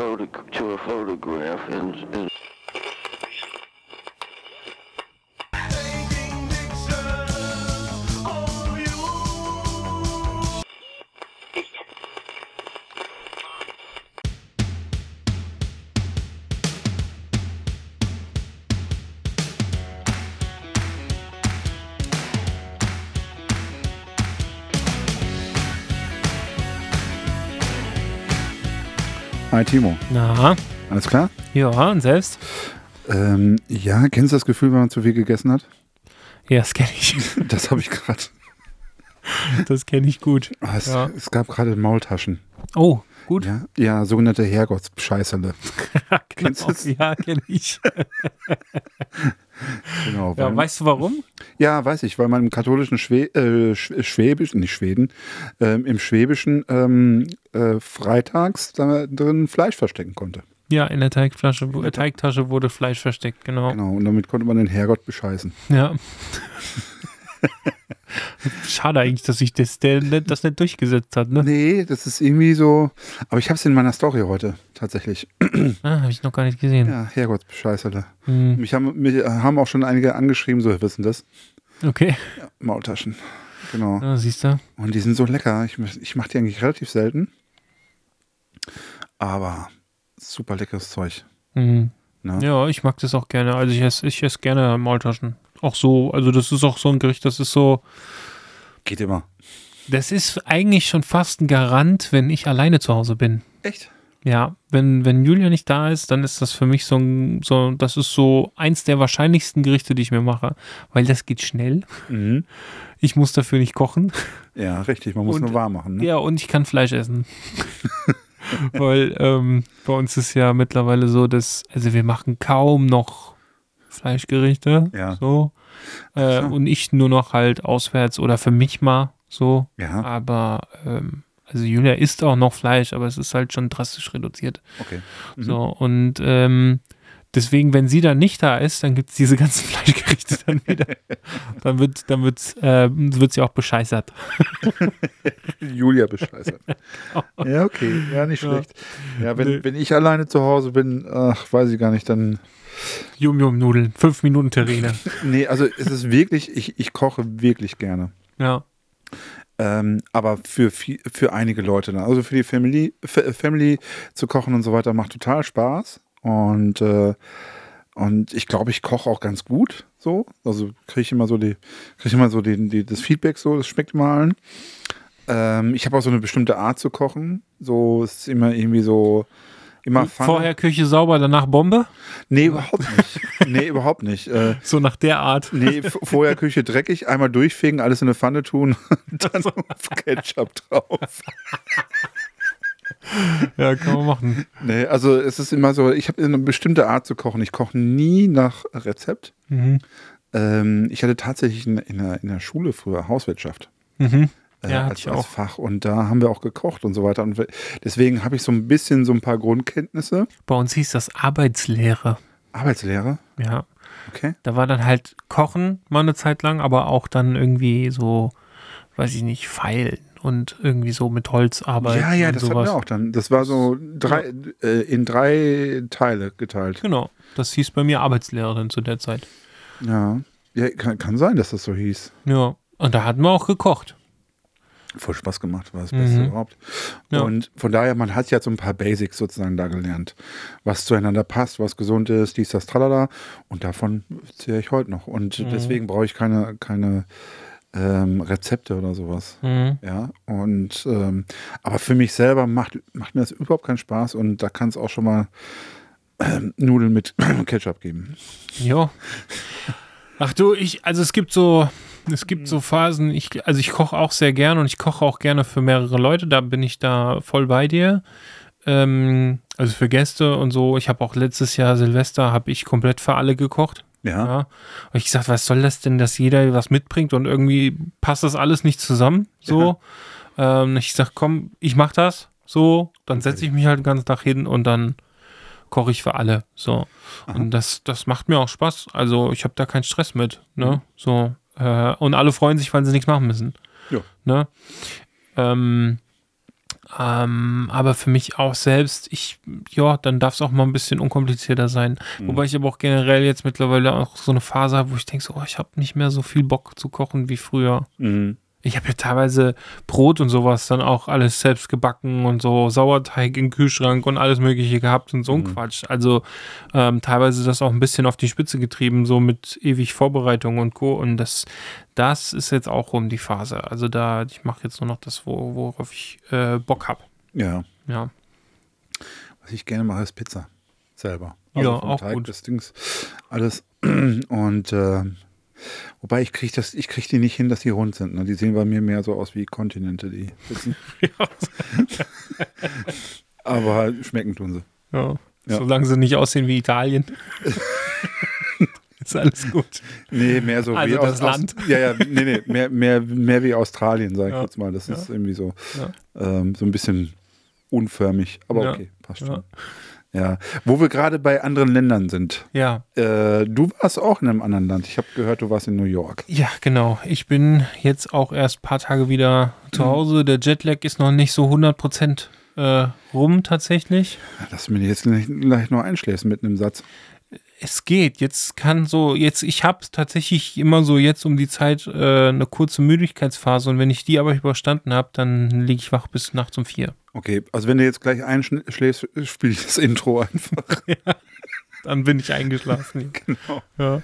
to a photograph and, and Hi Timo. Na, Alles klar? ja, und selbst? Ähm, ja, kennst du das Gefühl, wenn man zu viel gegessen hat? Ja, das kenne ich. Das habe ich gerade. Das kenne ich gut. Ah, Es, Ja. es gab gerade Maultaschen. Oh, gut. Ja, ja sogenannte Herrgottsscheißerle. Kennst du es? Ja, kenne ich. Genau. Ja, weißt du warum? Ja, weiß ich, weil man im katholischen Schwä äh, Sch- Schwäbischen, nicht Schweden, ähm, im Schwäbischen ähm, äh, freitags da drin Fleisch verstecken konnte. Ja, in der Teigflasche, wo- äh, Teigtasche wurde Fleisch versteckt, genau. Genau, und damit konnte man den Herrgott bescheißen. Ja. Schade eigentlich, dass sich das, der, das nicht durchgesetzt hat, ne? Nee, das ist irgendwie so. Aber ich habe es in meiner Story heute tatsächlich. Ah, habe ich noch gar nicht gesehen. Ja, Herrgottsbescheißerle. Hm, Mich haben, mich haben auch schon einige angeschrieben, so, wissen das? okay, Maultaschen. Genau. ja, siehst du. Und die sind so lecker. Ich, ich mache die eigentlich relativ selten. Aber super leckeres Zeug. Hm. Ne? Ja, ich mag das auch gerne. Also ich esse ich esse gerne Maultaschen. Auch so, also das ist auch so ein Gericht, das ist so, Geht immer. das ist eigentlich schon fast ein Garant, wenn ich alleine zu Hause bin. Echt? Ja, wenn, wenn Julia nicht da ist, dann ist das für mich so ein, so, das ist so eins der wahrscheinlichsten Gerichte, die ich mir mache, weil das geht schnell. Mhm. Ich muss dafür nicht kochen. Ja, richtig. Man muss Und- nur warm machen. Ne? Ja, und ich kann Fleisch essen. weil ähm, bei uns ist ja mittlerweile so, dass, also wir machen kaum noch Fleischgerichte. Ja. So. Äh, so. Und ich nur noch halt auswärts oder für mich mal so. Ja, Aber ähm, also Julia isst auch noch Fleisch, aber es ist halt schon drastisch reduziert. okay. Mhm. So, und ähm, deswegen, wenn sie dann nicht da ist, dann gibt es diese ganzen Fleischgerichte dann wieder. dann wird, dann wird, äh, wird sie auch bescheißert. Julia bescheißert. ja, okay. Ja, nicht Ja. schlecht. Ja, wenn, Nee. wenn ich alleine zu Hause bin, ach, weiß ich gar nicht, dann. Yum-Yum-Nudeln, fünf Minuten Terrine. Nee, also es ist wirklich, ich, ich koche wirklich gerne. Ja. Ähm, aber für, viel, für einige Leute dann. Also für die Family, Family zu kochen und so weiter macht total Spaß. Und, äh, und ich glaube, ich koche auch ganz gut. So. Also kriege ich immer so die, kriege ich immer so die, die, das Feedback so, das schmeckt immer allen. Ähm, ich habe auch so eine bestimmte Art zu kochen. So es ist immer irgendwie so. Immer Pfanne. Vorher Küche sauber, danach Bombe? Nee, überhaupt nicht. nee, überhaupt nicht. Äh, So nach der Art. Nee, vorher Küche dreckig, einmal durchfegen, alles in eine Pfanne tun und dann Ketchup drauf. Ja, kann man machen. Nee, also es ist immer so, ich habe eine bestimmte Art zu kochen. Ich koche nie nach Rezept. Mhm. Ähm, ich hatte tatsächlich in, in, der, in der Schule früher Hauswirtschaft. Mhm. Äh, Ja, als, als. Fach. Und da haben wir auch gekocht und so weiter. Und we- deswegen habe ich so ein bisschen so ein paar Grundkenntnisse. Bei uns hieß das Arbeitslehre. Arbeitslehre, Ja. okay. Da war dann halt Kochen mal eine Zeit lang, aber auch dann irgendwie so, weiß ich nicht, Feilen und irgendwie so mit Holz arbeiten. ja, ja, das hatten sowas. wir auch dann. Das war so drei, äh, in drei Teile geteilt. Genau. Das hieß bei mir Arbeitslehrerin zu der Zeit. Ja, ja kann, kann sein, dass das so hieß. Ja. Und da hatten wir auch gekocht. Voll Spaß gemacht, war das Mhm. Beste überhaupt. Ja. Und von daher, man hat ja so ein paar Basics sozusagen da gelernt, was zueinander passt, was gesund ist, dies, das, tralala. Und davon zähle ich heute noch. Und Mhm. deswegen brauche ich keine, keine ähm, Rezepte oder sowas. Mhm. Ja, und ähm, aber für mich selber macht, macht mir das überhaupt keinen Spaß und da kann es auch schon mal ähm, Nudeln mit Ketchup geben. Ja. Ach du, ich, also es gibt so, es gibt so Phasen, ich, also ich koche auch sehr gerne und ich koche auch gerne für mehrere Leute, da bin ich da voll bei dir. Ähm, also für Gäste und so. Ich habe auch letztes Jahr Silvester, habe ich komplett für alle gekocht. Ja, Ja. Und ich gesagt, was soll das denn, dass jeder was mitbringt und irgendwie passt das alles nicht zusammen? So. Ähm, ich sag, komm, ich mach das. So, dann setze ich mich halt den ganzen Tag hin und dann koche ich für alle. So. Und das, das macht mir auch Spaß. Also ich habe da keinen Stress mit. Ne? So. Äh, und alle freuen sich, weil sie nichts machen müssen. Ja. Ne? Ähm, Ähm, aber für mich auch selbst, ich, ja, dann darf es auch mal ein bisschen unkomplizierter sein. Mhm. Wobei ich aber auch generell jetzt mittlerweile auch so eine Phase habe, wo ich denke, so, oh, ich habe nicht mehr so viel Bock zu kochen wie früher. Mhm. Ich habe ja teilweise Brot und sowas dann auch alles selbst gebacken und so Sauerteig im Kühlschrank und alles Mögliche gehabt und so ein Quatsch. Also ähm, teilweise das auch ein bisschen auf die Spitze getrieben, so mit ewig Vorbereitung und Co. Und das, das ist jetzt auch um die Phase. Also da, ich mache jetzt nur noch das, wo, worauf ich äh, Bock habe. Ja. Ja. Was ich gerne mache, ist Pizza. Selber. Ja, vom auch gut. Das Dings, alles. Und äh, wobei ich kriege das, ich kriege die nicht hin, dass die rund sind. Ne? Die sehen bei mir mehr so aus wie Kontinente, die Pizzen. Aber schmecken tun sie. ja. Ja. Solange sie nicht aussehen wie Italien. ist alles gut. Nee, mehr so Also wie das aus, Land. Aus, ja, ja, nee, nee, mehr, mehr, mehr wie Australien, sag ich Ja. jetzt mal. Das ist irgendwie so, Ja. ähm, so ein bisschen unförmig. Aber Ja. okay, passt Ja. schon. Ja, wo wir gerade bei anderen Ländern sind. Ja. Äh, du warst auch in einem anderen Land. Ich habe gehört, du warst in New York. Ja, genau. Ich bin jetzt auch erst ein paar Tage wieder zu Hause. Der Jetlag ist noch nicht so 100% äh, rum tatsächlich. Lass mich jetzt gleich, gleich nur einschläfst mit einem Satz. Es geht. Jetzt kann so, jetzt, ich habe tatsächlich immer so jetzt um die Zeit äh, eine kurze Müdigkeitsphase und wenn ich die aber überstanden habe, dann liege ich wach bis nachts um vier. Okay, also wenn du jetzt gleich einschläfst, spiele ich das Intro einfach. Dann bin ich eingeschlafen. genau. Ja.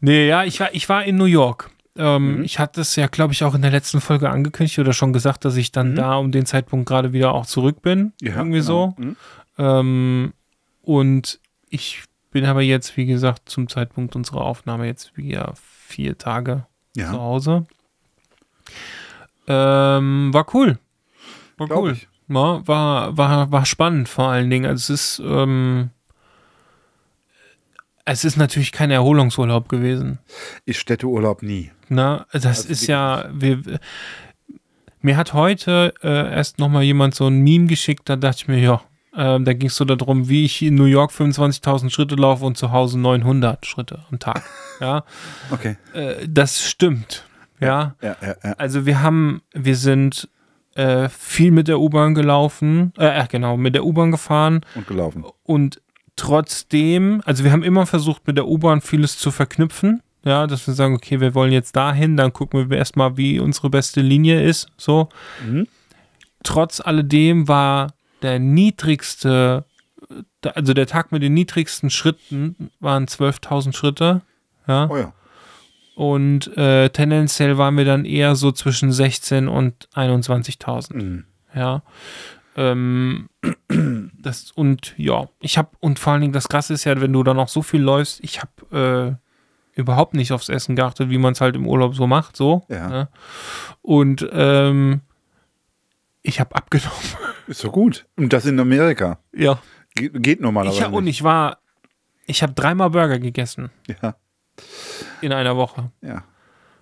Nee, ja, ich war, ich war in New York. Ähm, Ich hatte es ja, glaube ich, auch in der letzten Folge angekündigt oder schon gesagt, dass ich dann da um den Zeitpunkt gerade wieder auch zurück bin. irgendwie so. Mhm. Ähm, und ich bin aber jetzt, wie gesagt, zum Zeitpunkt unserer Aufnahme jetzt wieder vier Tage zu Ja, Hause. Ähm, war cool. War Glaub cool. ich. Ja, war, war, war spannend vor allen Dingen. Also es ist, ähm, es ist natürlich kein Erholungsurlaub gewesen. ich Städteurlaub nie. Na, das Also ist ja, wir, mir hat heute äh, erst nochmal jemand so ein Meme geschickt, da dachte ich mir, ja, ähm, da ging es so darum, wie ich in New York 25.000 Schritte laufe und zu Hause 900 Schritte am Tag. ja, Okay. äh, das stimmt. Ja, Ja, ja, ja. also wir haben, wir sind äh, viel mit der U-Bahn gelaufen, äh, genau, mit der U-Bahn gefahren Und gelaufen. und trotzdem, also wir haben immer versucht, mit der U-Bahn vieles zu verknüpfen. Ja, dass wir sagen, okay, wir wollen jetzt dahin, dann gucken wir erstmal, wie unsere beste Linie ist. So. Mhm. Trotz alledem war der niedrigste, äh, also der Tag mit den niedrigsten Schritten waren 12.000 Schritte. Ja. Oh ja. Und äh, tendenziell waren wir dann eher so zwischen 16 und 21.000. Mhm. Ja. Ähm, das, und ja, ich habe, und vor allen Dingen das Krasse ist ja, wenn du dann auch so viel läufst, ich habe äh, überhaupt nicht aufs Essen geachtet, wie man es halt im Urlaub so macht, so. Ja. Ne? Und ähm, ich habe abgenommen. Ist so gut. Und das in Amerika. Ja. Ge geht normalerweise. Ich hab, und nicht. ich war, ich habe dreimal Burger gegessen Ja, in einer Woche. ja.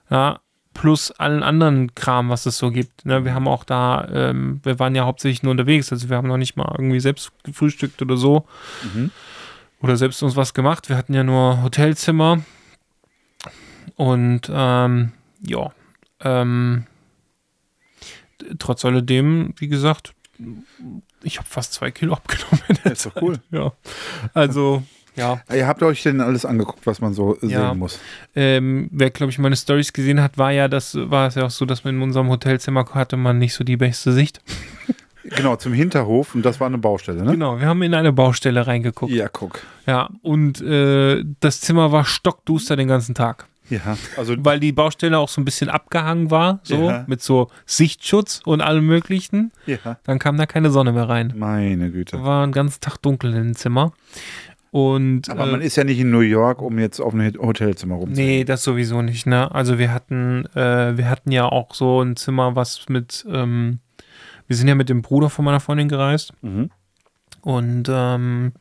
Ja, plus allen anderen Kram, was es so gibt. Ne? Wir haben auch da, ähm, wir waren ja hauptsächlich nur unterwegs, also wir haben noch nicht mal irgendwie selbst gefrühstückt oder so. Mhm. Oder selbst uns was gemacht. Wir hatten ja nur Hotelzimmer. Und ähm, ja, ähm, trotz alledem, wie gesagt, ich habe fast zwei Kilo abgenommen. In der Ist doch cool. Ja, also ja. Ihr habt euch denn alles angeguckt, was man so Ja. sehen muss. Ähm, wer, glaube ich, meine Stories gesehen hat, war ja, das war es ja auch so, dass man in unserem Hotelzimmer hatte man nicht so die beste Sicht. Genau, zum Hinterhof. Und das war eine Baustelle, ne? Genau, wir haben in eine Baustelle reingeguckt. Ja, Ja, guck. und äh, das Zimmer war stockduster den ganzen Tag. Ja, also Weil die Baustelle auch so ein bisschen abgehangen war, so Ja. mit so Sichtschutz und allem möglichen. ja. Dann kam da keine Sonne mehr rein. Meine Güte. War einen ganzen Tag dunkel in dem Zimmer. Und Aber äh, man ist ja nicht in New York, um jetzt auf ein Hotelzimmer rumzuziehen. Nee, das sowieso nicht, ne? Also wir hatten, äh, wir hatten ja auch so ein Zimmer, was mit, ähm, wir sind ja mit dem Bruder von meiner Freundin gereist Mhm. und ähm,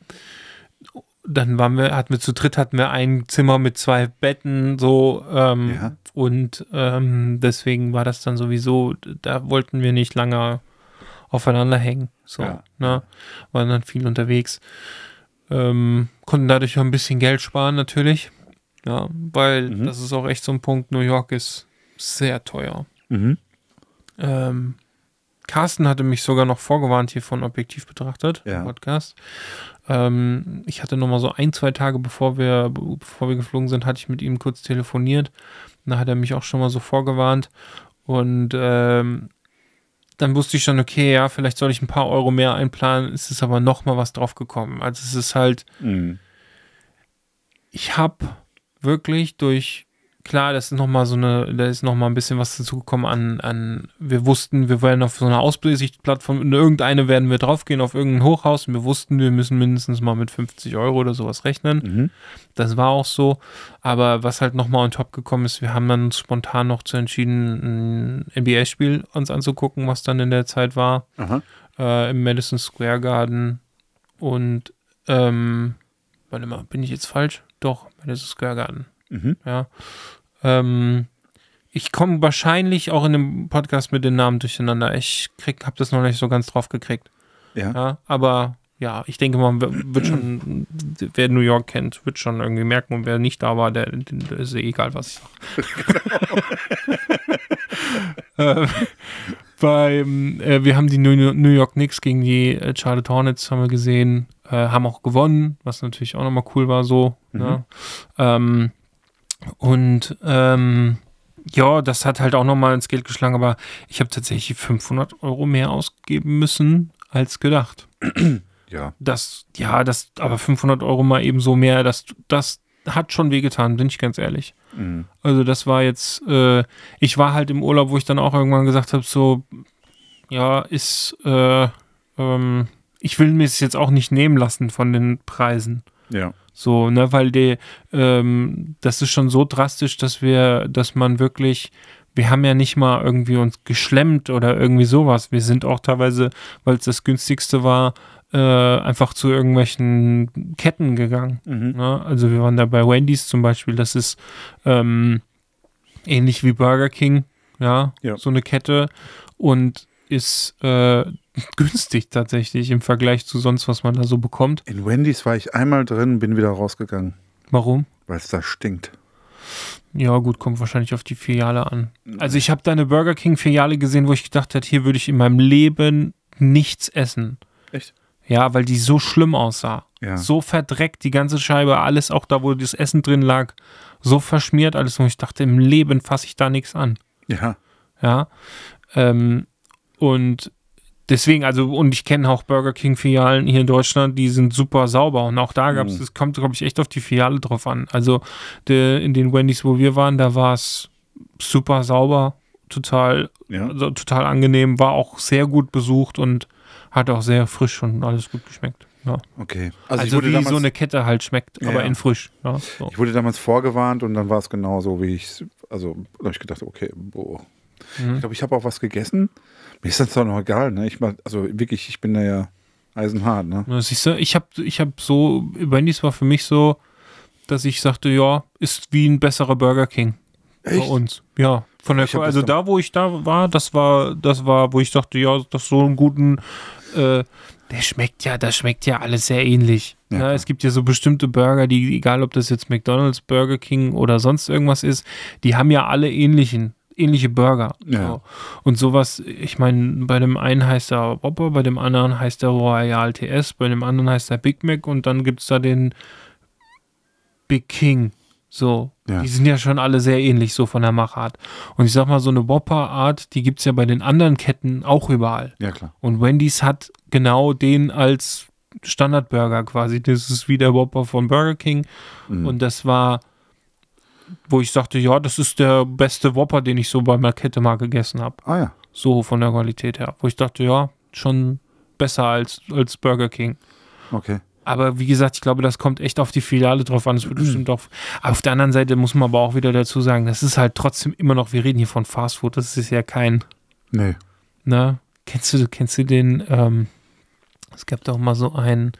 dann waren wir, hatten wir zu dritt hatten wir ein Zimmer mit zwei Betten, so ähm, Ja. und ähm, deswegen war das dann sowieso, da wollten wir nicht lange aufeinander hängen, so, Ja. ne? Waren dann viel unterwegs, ähm, konnten dadurch auch ein bisschen Geld sparen natürlich, ja, weil Mhm. das ist auch echt so ein Punkt, New York ist sehr teuer. Mhm. Ähm, Carsten hatte mich sogar noch vorgewarnt hier von Objektiv betrachtet, Ja. Podcast. Ähm, ich hatte noch mal so ein, zwei Tage bevor wir, bevor wir geflogen sind, hatte ich mit ihm kurz telefoniert. Da hat er mich auch schon mal so vorgewarnt. Und ähm, dann wusste ich schon, okay, ja, vielleicht soll ich ein paar Euro mehr einplanen. Es ist aber noch mal was drauf gekommen. Also es ist halt, Mhm. ich habe wirklich durch, klar, das ist nochmal so eine, da ist nochmal ein bisschen was dazugekommen an, an, wir wussten, wir werden auf so einer Ausbildungsplattform, in irgendeine werden wir draufgehen, auf irgendein Hochhaus und wir wussten, wir müssen mindestens mal mit 50 Euro oder sowas rechnen. Mhm. Das war auch so. Aber was halt nochmal on top gekommen ist, wir haben dann spontan noch zu entschieden, ein NBA-Spiel uns anzugucken, was dann in der Zeit war äh, im Madison Square Garden und ähm, warte mal, bin ich jetzt falsch? Doch, Madison Square Garden. Mhm. Ja. Ähm, ich komme wahrscheinlich auch in dem Podcast mit den Namen durcheinander. Ich krieg, habe das noch nicht so ganz drauf gekriegt. Ja. Ja, aber ja, ich denke, man wird schon, wer New York kennt, wird schon irgendwie merken und wer nicht da war, der, der ist eh egal, was ich sage. äh, beim, äh, wir haben die New, York Knicks gegen die äh, Charlotte Hornets haben wir gesehen, äh, haben auch gewonnen, was natürlich auch nochmal cool war so. Mhm. Ne? Ähm, und ähm, ja, das hat halt auch nochmal ins Geld geschlagen, aber ich habe tatsächlich 500 Euro mehr ausgeben müssen als gedacht. Ja. Das, ja, das, aber 500 Euro mal eben so mehr, das, das hat schon wehgetan, bin ich ganz ehrlich. Mhm. Also das war jetzt, äh, ich war halt im Urlaub, wo ich dann auch irgendwann gesagt habe, so, ja, ist, äh, ähm, ich will mir es jetzt auch nicht nehmen lassen von den Preisen. Ja. So, ne, weil die, ähm, das ist schon so drastisch, dass wir, dass man wirklich, wir haben ja nicht mal irgendwie uns geschlemmt oder irgendwie sowas. Wir sind auch teilweise, weil es das günstigste war, äh, einfach zu irgendwelchen Ketten gegangen. Mhm. Ne? Also wir waren da bei Wendy's zum Beispiel, das ist ähm, ähnlich wie Burger King, ja, Ja. so eine Kette und ist äh, günstig tatsächlich im Vergleich zu sonst, was man da so bekommt. In Wendy's war ich einmal drin, bin wieder rausgegangen, Warum? weil es da stinkt. Ja, gut, kommt wahrscheinlich auf die Filiale an. Also ich habe da eine Burger King Filiale gesehen, wo ich gedacht hätte, hier würde ich in meinem Leben nichts essen. Echt? Ja, weil die so schlimm aussah. Ja. So verdreckt, die ganze Scheibe, alles auch da, wo das Essen drin lag, so verschmiert alles. Und ich dachte, im Leben fasse ich da nichts an. Ja. Ja. Ähm, und deswegen, also, und ich kenne auch Burger King-Filialen hier in Deutschland, die sind super sauber. Und auch da gab es, Mhm. es kommt, glaube ich, echt auf die Filiale drauf an. Also de, in den Wendy's, wo wir waren, da war es super sauber, total, Ja. also, total angenehm, war auch sehr gut besucht und hat auch sehr frisch und alles gut geschmeckt. Ja. Okay. Also, wurde wie damals, so eine Kette halt schmeckt, Ja, aber in frisch. Ja, so. Ich wurde damals vorgewarnt und dann war es genau so, wie ich Also da habe ich gedacht, okay, boah. Mhm. Ich glaube, ich habe auch was gegessen. Mir ist das doch noch egal, ne? Ich mach, also wirklich, ich bin da ja eisenhart, ne? Ja, Siehst du, ich habe ich hab so, Wendy's war für mich so, dass ich sagte, ja, ist wie ein besserer Burger King bei Echt? uns. Ja, von der also da, wo ich da war, das war, das war, wo ich dachte, ja, das ist so einen guten, äh, der schmeckt ja, das schmeckt ja alles sehr ähnlich. Ja, ne? Es gibt ja so bestimmte Burger, die, egal ob das jetzt McDonalds, Burger King oder sonst irgendwas ist, die haben ja alle ähnlichen, ähnliche Burger. Ja. So. Und sowas, ich meine, bei dem einen heißt er Whopper, bei dem anderen heißt er Royal TS, bei dem anderen heißt er Big Mac und dann gibt es da den Big King. So, Ja. die sind ja schon alle sehr ähnlich, so von der Machart. Und ich sag mal, so eine Whopper-Art, die gibt es ja bei den anderen Ketten auch überall. Ja, klar. Und Wendy's hat genau den als Standardburger quasi. Das ist wie der Whopper von Burger King. Mhm. Und das war, wo ich sagte, ja, das ist der beste Whopper, den ich so bei einer Kette mal gegessen habe. Ah ja. So von der Qualität her. Wo ich dachte, ja, schon besser als, als Burger King. Okay. Aber wie gesagt, ich glaube, das kommt echt auf die Filiale drauf an. Es wird bestimmt auf. Auf der anderen Seite muss man aber auch wieder dazu sagen, das ist halt trotzdem immer noch, wir reden hier von Fast Food, das ist ja kein, Nee. ne? Kennst du, kennst du den, ähm, es gab doch mal so einen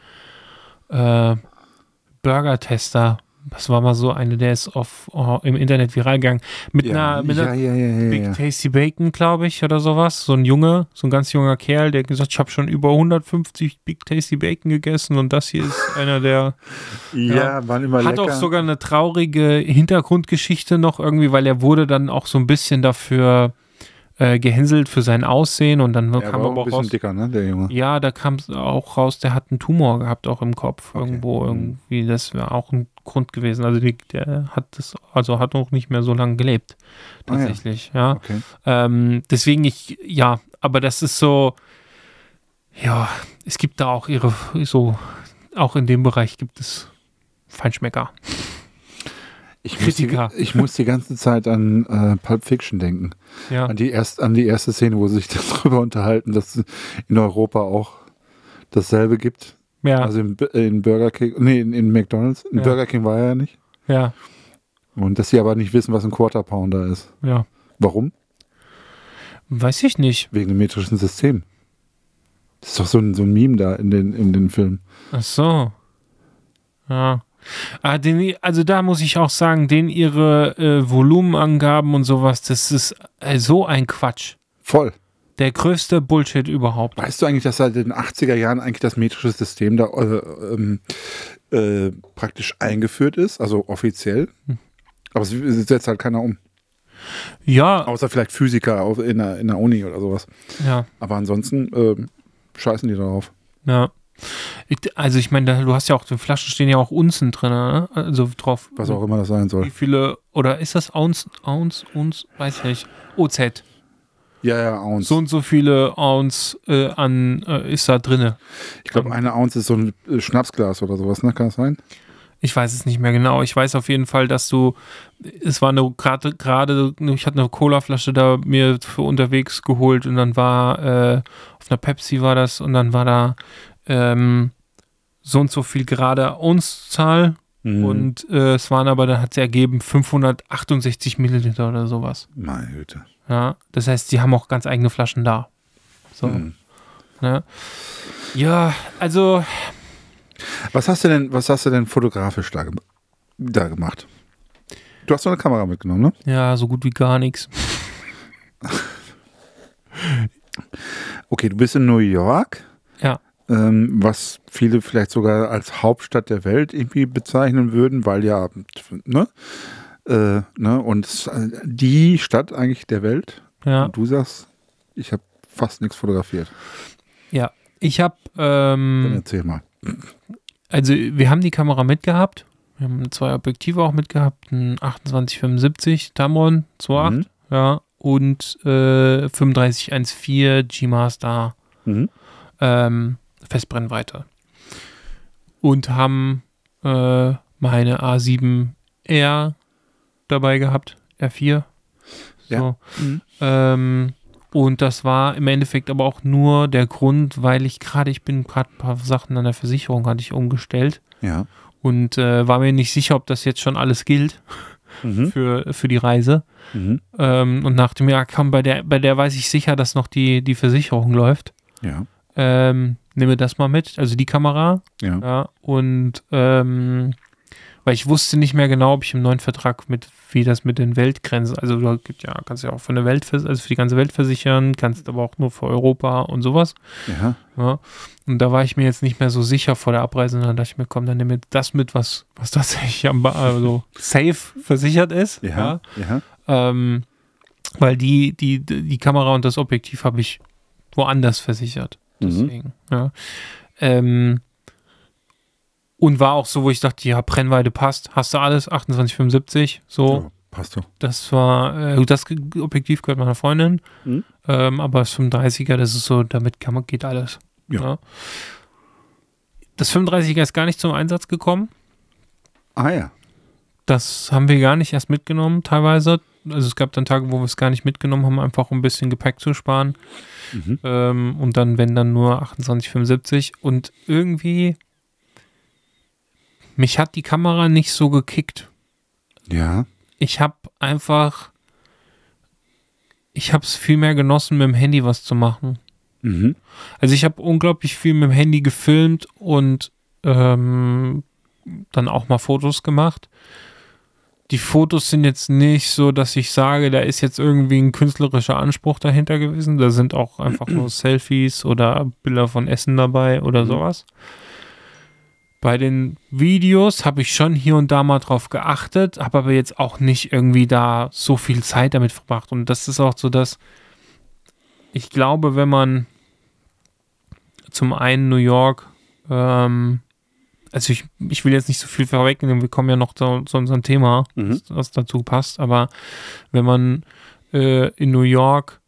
äh, Burger-Tester. Das war mal so eine, der ist auf, oh, im Internet viral gegangen. Mit Ja, einer, mit ja, einer ja, ja, ja, Big ja. Tasty Bacon, glaube ich, oder sowas. So ein Junge, so ein ganz junger Kerl, der gesagt, ich habe schon über 150 Big Tasty Bacon gegessen und das hier ist einer der Ja, waren immer hat lecker. auch sogar eine traurige Hintergrundgeschichte noch irgendwie, weil er wurde dann auch so ein bisschen dafür äh, gehänselt für sein Aussehen und dann Er kam war auch aber auch raus. dicker, ne. Ja, da kam es auch raus, der hat einen Tumor gehabt, auch im Kopf. Okay. Irgendwo, Mhm. irgendwie, das wäre auch ein Grund gewesen. Also die, der hat das, also hat auch nicht mehr so lange gelebt. Ah, ja. Tatsächlich, ja. Okay. Ähm, deswegen ich, ja, aber das ist so, ja, es gibt da auch ihre, so, auch in dem Bereich gibt es Feinschmecker. Ich muss, die, ich muss die ganze Zeit an äh, Pulp Fiction denken. Ja, An die, erst, an die erste Szene, wo sie sich darüber unterhalten, dass es in Europa auch dasselbe gibt. Ja, Also in, in Burger King, nee, in, in McDonalds. In Ja. Burger King war er ja nicht. ja, Und dass sie aber nicht wissen, was ein Quarter Pounder ist. ja. Warum? Weiß ich nicht. Wegen dem metrischen System. Das ist doch so ein, so ein Meme da in den, in den Filmen. Ach so. Ja. Ah, den, also da muss ich auch sagen, den ihre äh, Volumenangaben und sowas, das ist äh, so ein Quatsch. Voll. Der größte Bullshit überhaupt. Weißt du eigentlich, dass seit den 80er Jahren eigentlich das metrische System da äh, ähm, äh, praktisch eingeführt ist, also offiziell? Hm. Aber es setzt halt keiner um. Ja, Außer vielleicht Physiker in der, in der Uni oder sowas. ja, Aber ansonsten ähm, scheißen die darauf. ja. Also ich meine, du hast ja auch, die Flaschen stehen ja auch Unzen drin, ne? Also drauf. Was auch immer das sein Wie soll. viele, oder ist das Ounce, Ounce, Ounce, weiß ich nicht. OZ. Ja, ja, Ounce. So und so viele Ounce äh, an äh, ist da drinne. ich glaube, eine Ounce ist so ein äh, Schnapsglas oder sowas, ne? Kann das sein? Ich weiß es nicht mehr genau. Ich weiß auf jeden Fall, dass du, es war eine gerade, gerade, ich hatte eine Colaflasche da mir für unterwegs geholt und dann war, äh, auf einer Pepsi war das und dann war da ähm, so und so viel gerade Ounce-Zahl Mhm. und äh, es waren aber, dann hat sie ergeben 568 Milliliter oder sowas. Meine Güte. Ja, das heißt, sie haben auch ganz eigene Flaschen da. So, Mhm. ne? Ja, also, Was hast du denn, was hast du denn fotografisch da, da gemacht? Du hast so eine Kamera mitgenommen, ne? ja, so gut wie gar nichts. Okay, du bist in New York. Ja. Ähm, was viele vielleicht sogar als Hauptstadt der Welt irgendwie bezeichnen würden, weil ja, ne? Äh, ne? Und die Stadt eigentlich der Welt. Ja. Und du sagst, ich habe fast nichts fotografiert. Ja, ich habe, Dann ähm, erzähl mal. also wir haben die Kamera mitgehabt. Wir haben zwei Objektive auch mitgehabt, ein 2875 Tamron 2.8, Mhm. ja, und äh, 3514 G-Master Mhm. ähm, Festbrennweite. Und haben äh, meine A7R dabei gehabt, R4. So. Ja. Mhm. Ähm, und das war im Endeffekt aber auch nur der Grund, weil ich gerade, ich bin gerade ein paar Sachen an der Versicherung hatte ich umgestellt Ja. und äh, war mir nicht sicher, ob das jetzt schon alles gilt Mhm. für, für die Reise. Mhm. Ähm, und dachte mir, ja, komm, bei der, bei der weiß ich sicher, dass noch die, die Versicherung läuft. Ja. Ähm, nehme das mal mit, also die Kamera. Ja. Ja, und ähm, weil ich wusste nicht mehr genau, ob ich im neuen Vertrag mit, wie das mit den Weltgrenzen, also du gibt ja, kannst ja auch für eine Welt, also für die ganze Welt versichern, kannst aber auch nur für Europa und sowas. Ja. Ja. Und da war ich mir jetzt nicht mehr so sicher vor der Abreise, und dann dachte ich mir, komm, dann nimm mir das mit, was, was tatsächlich am, also safe versichert ist. Ja. Ja. Ähm, weil die, die, die Kamera und das Objektiv habe ich woanders versichert. Mhm. Deswegen, ja. Ähm, und war auch so, wo ich dachte, ja, Brennweite passt, hast du alles, 2875, so. Ja, passt doch. Das war, äh, das Objektiv gehört meiner Freundin, Mhm. ähm, aber das 35er, das ist so, damit kann man, geht alles. Ja. Das 35er ist gar nicht zum Einsatz gekommen. Ah ja. Das haben wir gar nicht erst mitgenommen, teilweise. Also es gab dann Tage, wo wir es gar nicht mitgenommen haben, einfach um ein bisschen Gepäck zu sparen. Mhm. Ähm, und dann, wenn dann nur 28,75. Und irgendwie, mich hat die Kamera nicht so gekickt. Ja. Ich habe einfach, ich habe es viel mehr genossen, mit dem Handy was zu machen. Mhm. Also ich habe unglaublich viel mit dem Handy gefilmt und ähm, dann auch mal Fotos gemacht. Die Fotos sind jetzt nicht so, dass ich sage, da ist jetzt irgendwie ein künstlerischer Anspruch dahinter gewesen. Da sind auch einfach nur Selfies oder Bilder von Essen dabei oder Mhm. sowas. Bei den Videos habe ich schon hier und da mal drauf geachtet, habe aber jetzt auch nicht irgendwie da so viel Zeit damit verbracht. Und das ist auch so das, ich glaube, wenn man zum einen New York, ähm, also ich, ich will jetzt nicht so viel vorwegnehmen, wir kommen ja noch zu, zu unserem Thema, Mhm. was, dazu passt, aber wenn man äh, in New York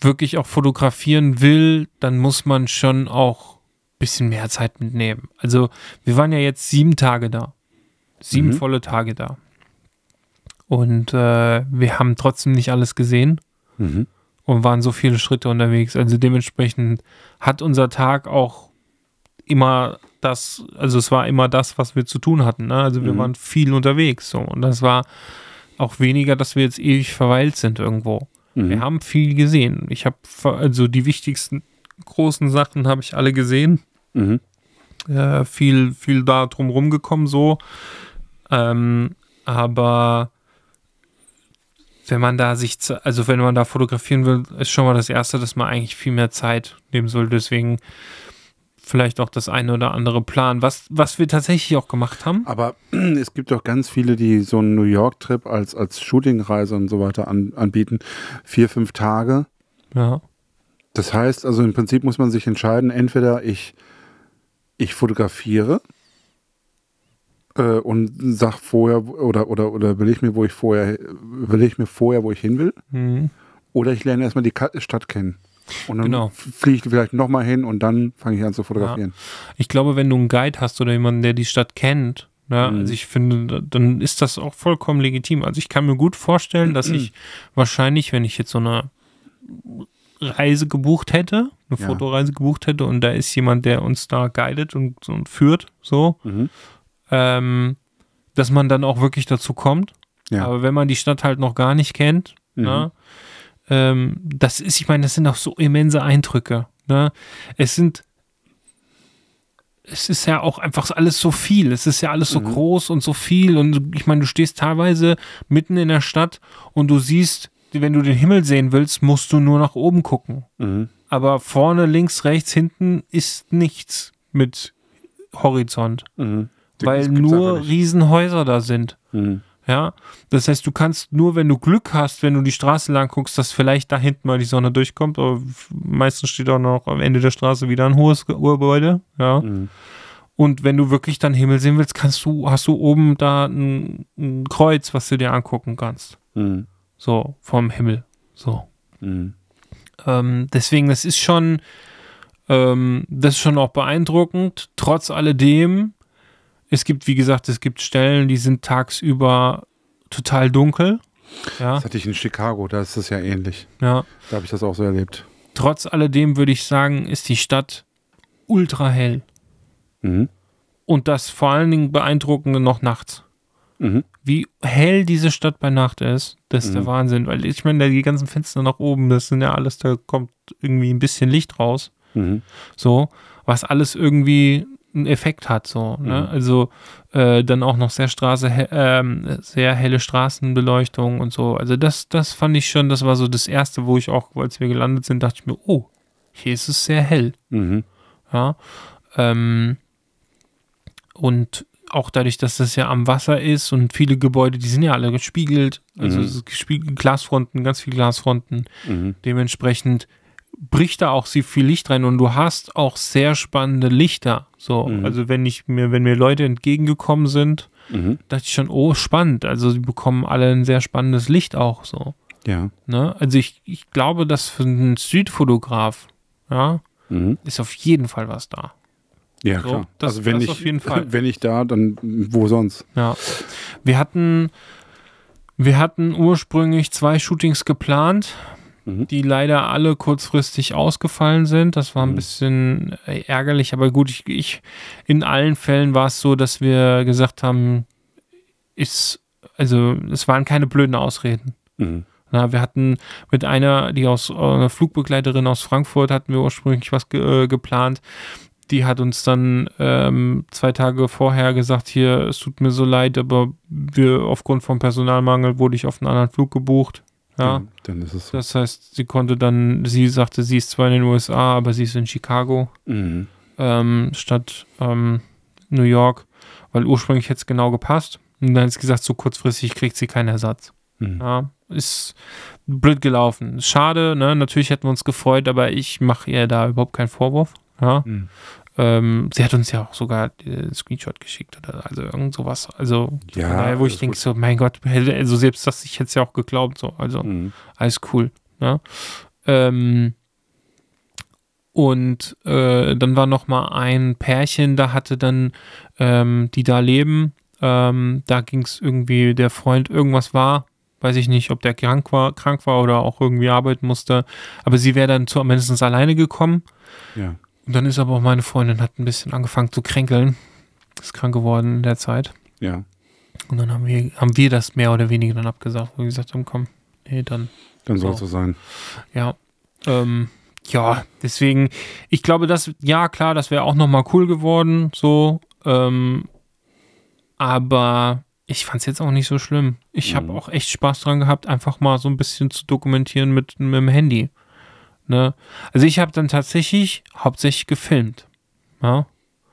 wirklich auch fotografieren will, dann muss man schon auch bisschen mehr Zeit mitnehmen. Also wir waren ja jetzt sieben Tage da. Sieben Mhm. volle Tage da. Und äh, wir haben trotzdem nicht alles gesehen Mhm. und waren so viele Schritte unterwegs. Also dementsprechend hat unser Tag auch immer das, also es war immer das, was wir zu tun hatten. Ne? Also wir Mhm. waren viel unterwegs so und das war auch weniger, dass wir jetzt ewig verweilt sind irgendwo. Mhm. Wir haben viel gesehen. Ich habe also die wichtigsten großen Sachen habe ich alle gesehen. Mhm. Äh, viel, viel da drum rumgekommen so. Ähm, aber wenn man da sich, also wenn man da fotografieren will, ist schon mal das Erste, dass man eigentlich viel mehr Zeit nehmen soll. Deswegen vielleicht auch das eine oder andere Plan. Was, was wir tatsächlich auch gemacht haben. Aber es gibt doch ganz viele, die so einen New York-Trip als, als Shootingreise und so weiter an, anbieten. Vier, fünf Tage. Ja. Das heißt, also im Prinzip muss man sich entscheiden, entweder ich, ich fotografiere äh, und sag vorher oder, oder, oder überlege mir, wo ich vorher, überlege mir vorher, wo ich hin will, Mhm. oder ich lerne erstmal die Stadt kennen. Und dann Genau. fliege ich vielleicht nochmal hin und dann fange ich an zu fotografieren. Ich glaube, wenn du einen Guide hast oder jemanden, der die Stadt kennt, ne, Mhm. also ich finde, dann ist das auch vollkommen legitim. Also ich kann mir gut vorstellen, dass ich wahrscheinlich, wenn ich jetzt so eine Reise gebucht hätte, eine Ja. Fotoreise gebucht hätte und da ist jemand, der uns da guidet und, und führt, so, Mhm. ähm, dass man dann auch wirklich dazu kommt. Ja. Aber wenn man die Stadt halt noch gar nicht kennt, Mhm. ne, ähm, das ist, ich meine, das sind auch so immense Eindrücke. Ne? Es sind, es ist ja auch einfach alles so viel. Es ist ja alles so Mhm. groß und so viel. Und ich meine, du stehst teilweise mitten in der Stadt und du siehst, wenn du den Himmel sehen willst, musst du nur nach oben gucken. Mhm. Aber vorne, links, rechts, hinten ist nichts mit Horizont, Mhm. weil nur. Riesenhäuser da sind. Mhm. Ja, das heißt, du kannst nur, wenn du Glück hast, wenn du die Straße lang guckst, dass vielleicht da hinten mal die Sonne durchkommt, aber meistens steht auch noch am Ende der Straße wieder ein hohes Ge- Gebäude, ja. Mhm. Und wenn du wirklich dann Himmel sehen willst, kannst du, hast du oben da ein, ein Kreuz, was du dir angucken kannst. Mhm. So, vom Himmel. So. Mhm. Ähm, deswegen, das ist schon, ähm, das ist schon auch beeindruckend. Trotz alledem, es gibt, wie gesagt, es gibt Stellen, die sind tagsüber total dunkel. Ja, Das hatte ich in Chicago, da ist das ja ähnlich. ja. Da habe ich das auch so erlebt. Trotz alledem würde ich sagen, ist die Stadt ultra hell. Mhm. Und das vor allen Dingen beeindruckende noch nachts. Mhm. Wie hell diese Stadt bei Nacht ist, das ist der Mhm. Wahnsinn. Weil ich meine, die ganzen Fenster nach oben, das sind ja alles, da kommt irgendwie ein bisschen Licht raus. Mhm. so, was alles irgendwie einen Effekt hat, so, ne? Mhm. Also äh, dann auch noch sehr Straße, ähm, sehr helle Straßenbeleuchtung und so. Also das, das fand ich schon, das war so das erste, wo ich auch, als wir gelandet sind, dachte ich mir, oh, hier ist es sehr hell, Mhm. ja. Ähm, und auch dadurch, dass das ja am Wasser ist und viele Gebäude, die sind ja alle gespiegelt, also Mhm. es ist gespiegelt, Glasfronten, ganz viele Glasfronten. Mhm. Dementsprechend bricht da auch sehr viel Licht rein und du hast auch sehr spannende Lichter. So, Mhm. also wenn ich mir, wenn mir Leute entgegengekommen sind, Mhm. dachte ich schon, oh, spannend. Also sie bekommen alle ein sehr spannendes Licht auch so. Ja. Ne? Also ich, ich glaube, dass für einen Streetfotograf, ja, Mhm. ist auf jeden Fall was da. Ja, So, klar. das- also wenn das ich, auf jeden Fall. wenn ich da, dann wo sonst? Ja. Wir hatten, wir hatten ursprünglich zwei Shootings geplant, Mhm. die leider alle kurzfristig ausgefallen sind. Das war ein Mhm. bisschen äh, ärgerlich, aber gut, ich, ich in allen Fällen war es so, dass wir gesagt haben, ist, also es waren keine blöden Ausreden. Mhm. Na, wir hatten mit einer, die aus, äh, eine Flugbegleiterin aus Frankfurt, hatten wir ursprünglich was ge äh, geplant. Die hat uns dann ähm, zwei Tage vorher gesagt, hier, es tut mir so leid, aber wir aufgrund vom Personalmangel wurde ich auf einen anderen Flug gebucht. Ja, Dann ist es so. das heißt, sie konnte dann, sie sagte, sie ist zwar in den USA, aber sie ist in Chicago Mhm. ähm, statt ähm, New York, weil ursprünglich hätte es genau gepasst. Und dann hat sie gesagt, so kurzfristig kriegt sie keinen Ersatz. Mhm. Ja, ist blöd gelaufen. Schade, ne? Natürlich hätten wir uns gefreut, aber ich mache ihr da überhaupt keinen Vorwurf. Ja. Mhm. Ähm, sie hat uns ja auch sogar den Screenshot geschickt oder also irgend sowas. Also, Ja, daher, wo ich denke, so, mein Gott, also selbst das, ich hätte es ja auch geglaubt, so. Also, Mhm. alles cool. Ne? Ähm, und äh, dann war noch mal ein Pärchen, da hatte dann, ähm, die da leben, ähm, da ging es irgendwie, der Freund irgendwas war, weiß ich nicht, ob der krank war, krank war oder auch irgendwie arbeiten musste, aber sie wäre dann zumindest alleine gekommen. Ja. Und dann ist aber auch meine Freundin hat ein bisschen angefangen zu kränkeln, ist krank geworden in der Zeit. Ja. Und dann haben wir, haben wir das mehr oder weniger dann abgesagt, wo wir gesagt haben, komm, nee, dann Dann soll es So. sein. ja. Ähm, ja, deswegen, ich glaube, das, ja, klar, das wäre auch nochmal cool geworden, so. Ähm, aber ich fand es jetzt auch nicht so schlimm. Ich habe Mhm. auch echt Spaß dran gehabt, einfach mal so ein bisschen zu dokumentieren mit, mit dem Handy. Ne? Also ich habe dann tatsächlich hauptsächlich gefilmt. Ja.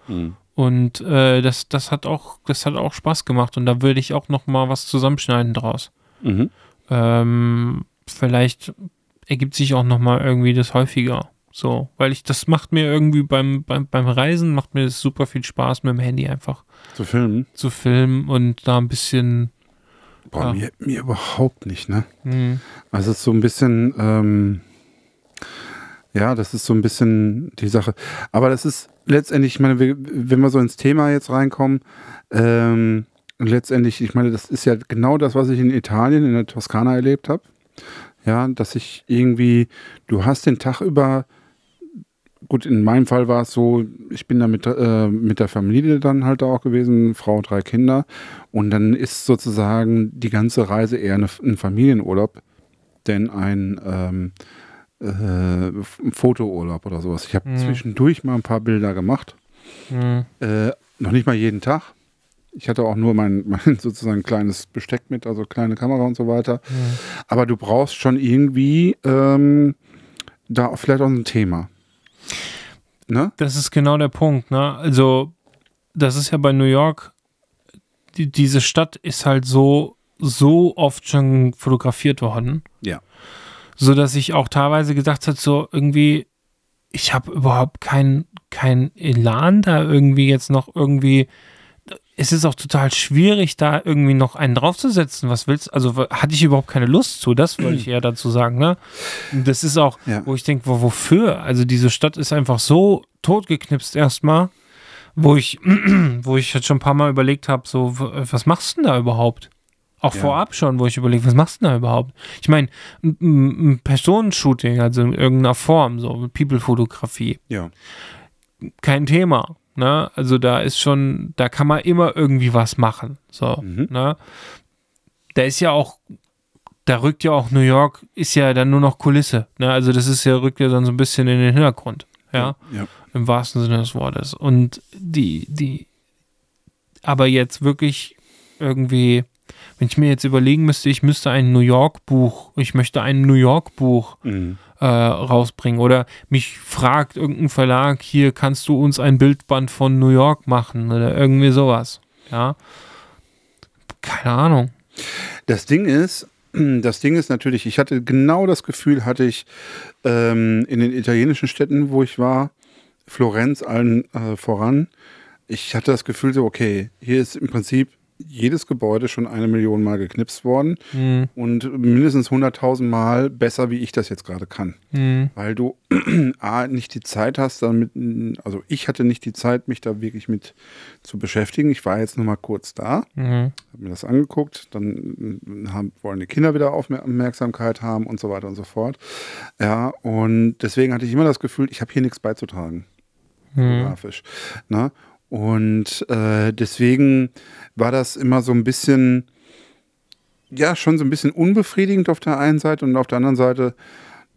Mhm. Und äh, das, das hat auch, das hat auch Spaß gemacht und da würde ich auch noch mal was zusammenschneiden draus. Mhm. Ähm, vielleicht ergibt sich auch noch mal irgendwie das häufiger. So, weil ich, das macht mir irgendwie beim, beim, beim Reisen, macht mir das super viel Spaß, mit dem Handy einfach Zu filmen? zu filmen und da ein bisschen, Boah, Ja. mir, mir überhaupt nicht, ne? hm, Also so ein bisschen, ähm, ja, das ist so ein bisschen die Sache. Aber das ist letztendlich, ich meine, wenn wir so ins Thema jetzt reinkommen, ähm, letztendlich, ich meine, das ist ja genau das, was ich in Italien, in der Toskana erlebt habe. Ja, dass ich irgendwie, du hast den Tag über, gut, in meinem Fall war es so, ich bin da mit, äh, mit der Familie dann halt da auch gewesen, Frau, drei Kinder. Und dann ist sozusagen die ganze Reise eher eine, ein Familienurlaub, denn ein ähm, äh, Fotourlaub oder sowas. Ich habe Mhm. zwischendurch mal ein paar Bilder gemacht. hm, Äh, noch nicht mal jeden Tag. Ich hatte auch nur mein, mein sozusagen kleines Besteck mit, also kleine Kamera und so weiter. hm. Aber du brauchst schon irgendwie ähm, da vielleicht auch ein Thema. Ne? Das ist genau der Punkt, ne? Also, das ist ja bei New York, die, diese Stadt ist halt so, so oft schon fotografiert worden. Ja. So dass ich auch teilweise gedacht habe, so irgendwie, ich habe überhaupt keinen kein Elan da irgendwie jetzt noch irgendwie. Es ist auch total schwierig, da irgendwie noch einen draufzusetzen. Was willst Also wa- hatte ich überhaupt keine Lust zu, das wollte ich eher dazu sagen, ne? Das ist auch, Ja. wo ich denke, wo, wofür? Also diese Stadt ist einfach so totgeknipst erstmal, wo ich, wo ich jetzt schon ein paar Mal überlegt habe, so, was machst du denn da überhaupt? Auch Ja. vorab schon, wo ich überlege, was machst du denn da überhaupt? Ich meine, ein, ein ein Personenshooting, also in irgendeiner Form, so People-Fotografie, Ja. kein Thema. Ne? Also da ist schon, da kann man immer irgendwie was machen. So, Mhm. ne? Da ist ja auch, da rückt ja auch New York, ist ja dann nur noch Kulisse. Ne? Also das ist ja, rückt ja dann so ein bisschen in den Hintergrund. Ja, Ja. im wahrsten Sinne des Wortes. Und die, die, aber jetzt wirklich irgendwie, wenn ich mir jetzt überlegen müsste, ich müsste ein New York Buch, ich möchte ein New York Buch Mhm. äh, rausbringen oder mich fragt irgendein Verlag, hier kannst du uns ein Bildband von New York machen oder irgendwie sowas. Ja. Keine Ahnung. Das Ding ist, das Ding ist natürlich, ich hatte genau das Gefühl, hatte ich ähm, in den italienischen Städten, wo ich war, Florenz allen äh, voran. Ich hatte das Gefühl so, okay, hier ist im Prinzip jedes Gebäude schon eine Million Mal geknipst worden Hm, und mindestens 100.000 Mal besser, wie ich das jetzt gerade kann. hm, Weil du A, nicht die Zeit hast, damit, also ich hatte nicht die Zeit, mich da wirklich mit zu beschäftigen. Ich war jetzt nur mal kurz da hm, habe mir das angeguckt, dann äh, haben, wollen die Kinder wieder Aufmerksamkeit haben und so weiter und so fort. Ja, und deswegen hatte ich immer das Gefühl, ich habe hier nichts beizutragen, hm, fotografisch. Und äh, deswegen war das immer so ein bisschen, ja, schon so ein bisschen unbefriedigend auf der einen Seite und auf der anderen Seite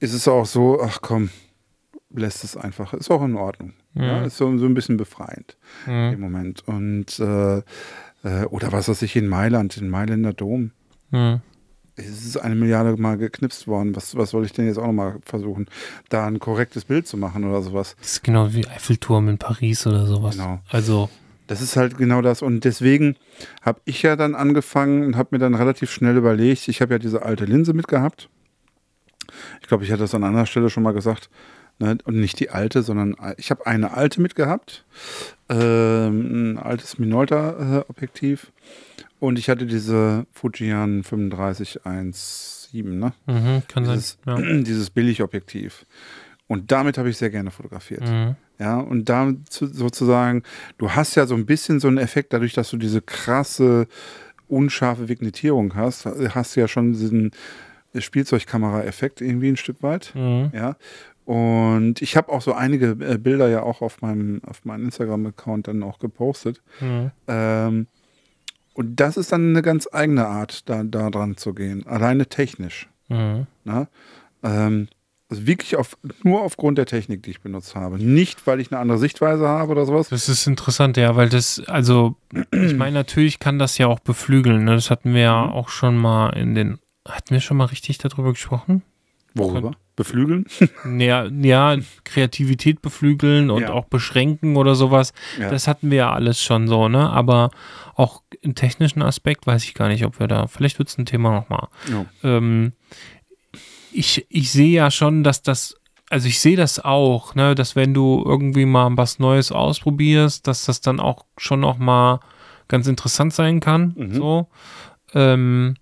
ist es auch so, ach komm, lässt es einfach, ist auch in Ordnung. Ja, ist so, so ein bisschen befreiend hm, im Moment. Und äh, äh, oder was weiß ich in Mailand, in Mailänder Dom. hm. Es ist eine Milliarde Mal geknipst worden. Was, was soll ich denn jetzt auch nochmal versuchen, da ein korrektes Bild zu machen oder sowas? Das ist genau wie Eiffelturm in Paris oder sowas. Genau. Also, Das ist halt genau das. Und deswegen habe ich ja dann angefangen und habe mir dann relativ schnell überlegt, ich habe ja diese alte Linse mitgehabt. Ich glaube, ich hatte das an anderer Stelle schon mal gesagt. Ne? Und nicht die alte, sondern ich habe eine alte mitgehabt. Ähm, ein altes Minolta-Objektiv. Und ich hatte diese Fujian 3517, ne? Mhm, kann dieses, sein. Ja. dieses Billigobjektiv. Und damit habe ich sehr gerne fotografiert. Mhm. Ja, und da zu- sozusagen, du hast ja so ein bisschen so einen Effekt, dadurch, dass du diese krasse, unscharfe Vignettierung hast, hast du ja schon diesen Spielzeugkamera-Effekt irgendwie ein Stück weit. Mhm. Ja. Und ich habe auch so einige äh, Bilder ja auch auf meinem, auf meinem Instagram-Account dann auch gepostet. Mhm. Ähm, und das ist dann eine ganz eigene Art, da, da dran zu gehen. Alleine technisch. Mhm. Ähm, also wirklich auf, nur aufgrund der Technik, die ich benutzt habe. Nicht, weil ich eine andere Sichtweise habe oder sowas. Das ist interessant, ja, weil das, also, ich meine, natürlich kann das ja auch beflügeln. Ne? Das hatten wir ja Mhm. auch schon mal in den, hatten wir schon mal richtig darüber gesprochen? Worüber? Beflügeln? Ja, ja Kreativität beflügeln und Ja. auch beschränken oder sowas. Ja. Das hatten wir ja alles schon so, ne? Aber auch im technischen Aspekt weiß ich gar nicht, ob wir da, vielleicht wird es ein Thema nochmal. Ja. Ähm, ich, ich sehe ja schon, dass das, also ich sehe das auch, ne, dass wenn du irgendwie mal was Neues ausprobierst, dass das dann auch schon noch mal ganz interessant sein kann. Mhm. So. Ähm,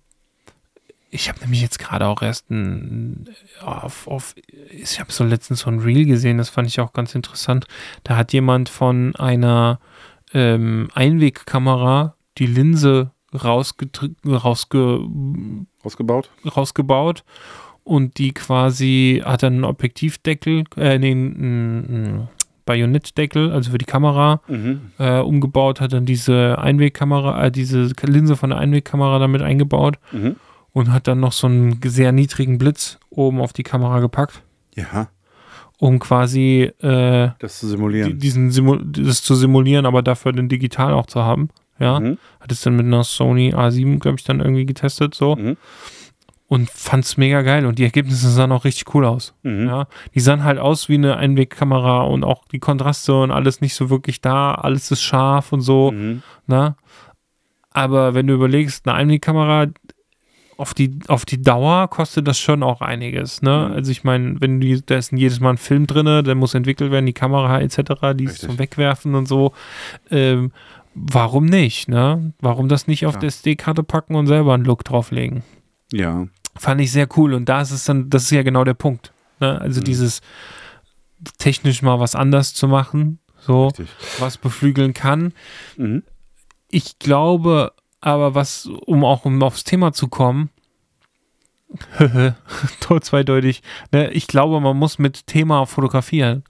ich habe nämlich jetzt gerade auch erst ein, auf, auf ich habe so letztens so ein Reel gesehen, das fand ich auch ganz interessant. Da hat jemand von einer ähm, Einwegkamera die Linse rausge Ausgebaut? rausgebaut und die quasi hat dann einen Objektivdeckel, äh, nee, einen, einen Bajonettdeckel, also für die Kamera, Mhm. äh, umgebaut, hat dann diese Einwegkamera, äh, diese Linse von der Einwegkamera damit eingebaut Mhm. Und hat dann noch so einen sehr niedrigen Blitz oben auf die Kamera gepackt, Ja, um quasi äh, das zu simulieren. diesen Simu das zu simulieren, aber dafür den digital auch zu haben. Ja, Mhm. hat es dann mit einer Sony A7, glaube ich, dann irgendwie getestet, so Mhm. und fand's mega geil und die Ergebnisse sahen auch richtig cool aus. Mhm. Ja, die sahen halt aus wie eine Einwegkamera und auch die Kontraste und alles nicht so wirklich da, alles ist scharf und so, Mhm. ne? Aber wenn du überlegst, eine Einwegkamera auf die, auf die Dauer kostet das schon auch einiges, ne? Mhm. Also ich meine, wenn du, da ist jedes Mal ein Film drin, der muss entwickelt werden, die Kamera etc., die ist zum Wegwerfen und so. Ähm, warum nicht, ne? Warum das nicht auf Klar. der SD-Karte packen und selber einen Look drauflegen? Ja. fand ich sehr cool. Und da ist es dann, das ist ja genau der Punkt. Ne? Also Mhm. dieses technisch mal was anders zu machen, so Richtig. was beflügeln kann. Mhm. Ich glaube aber, was, um auch um aufs Thema zu kommen, zweideutig, ne? ich glaube, man muss mit Thema fotografieren.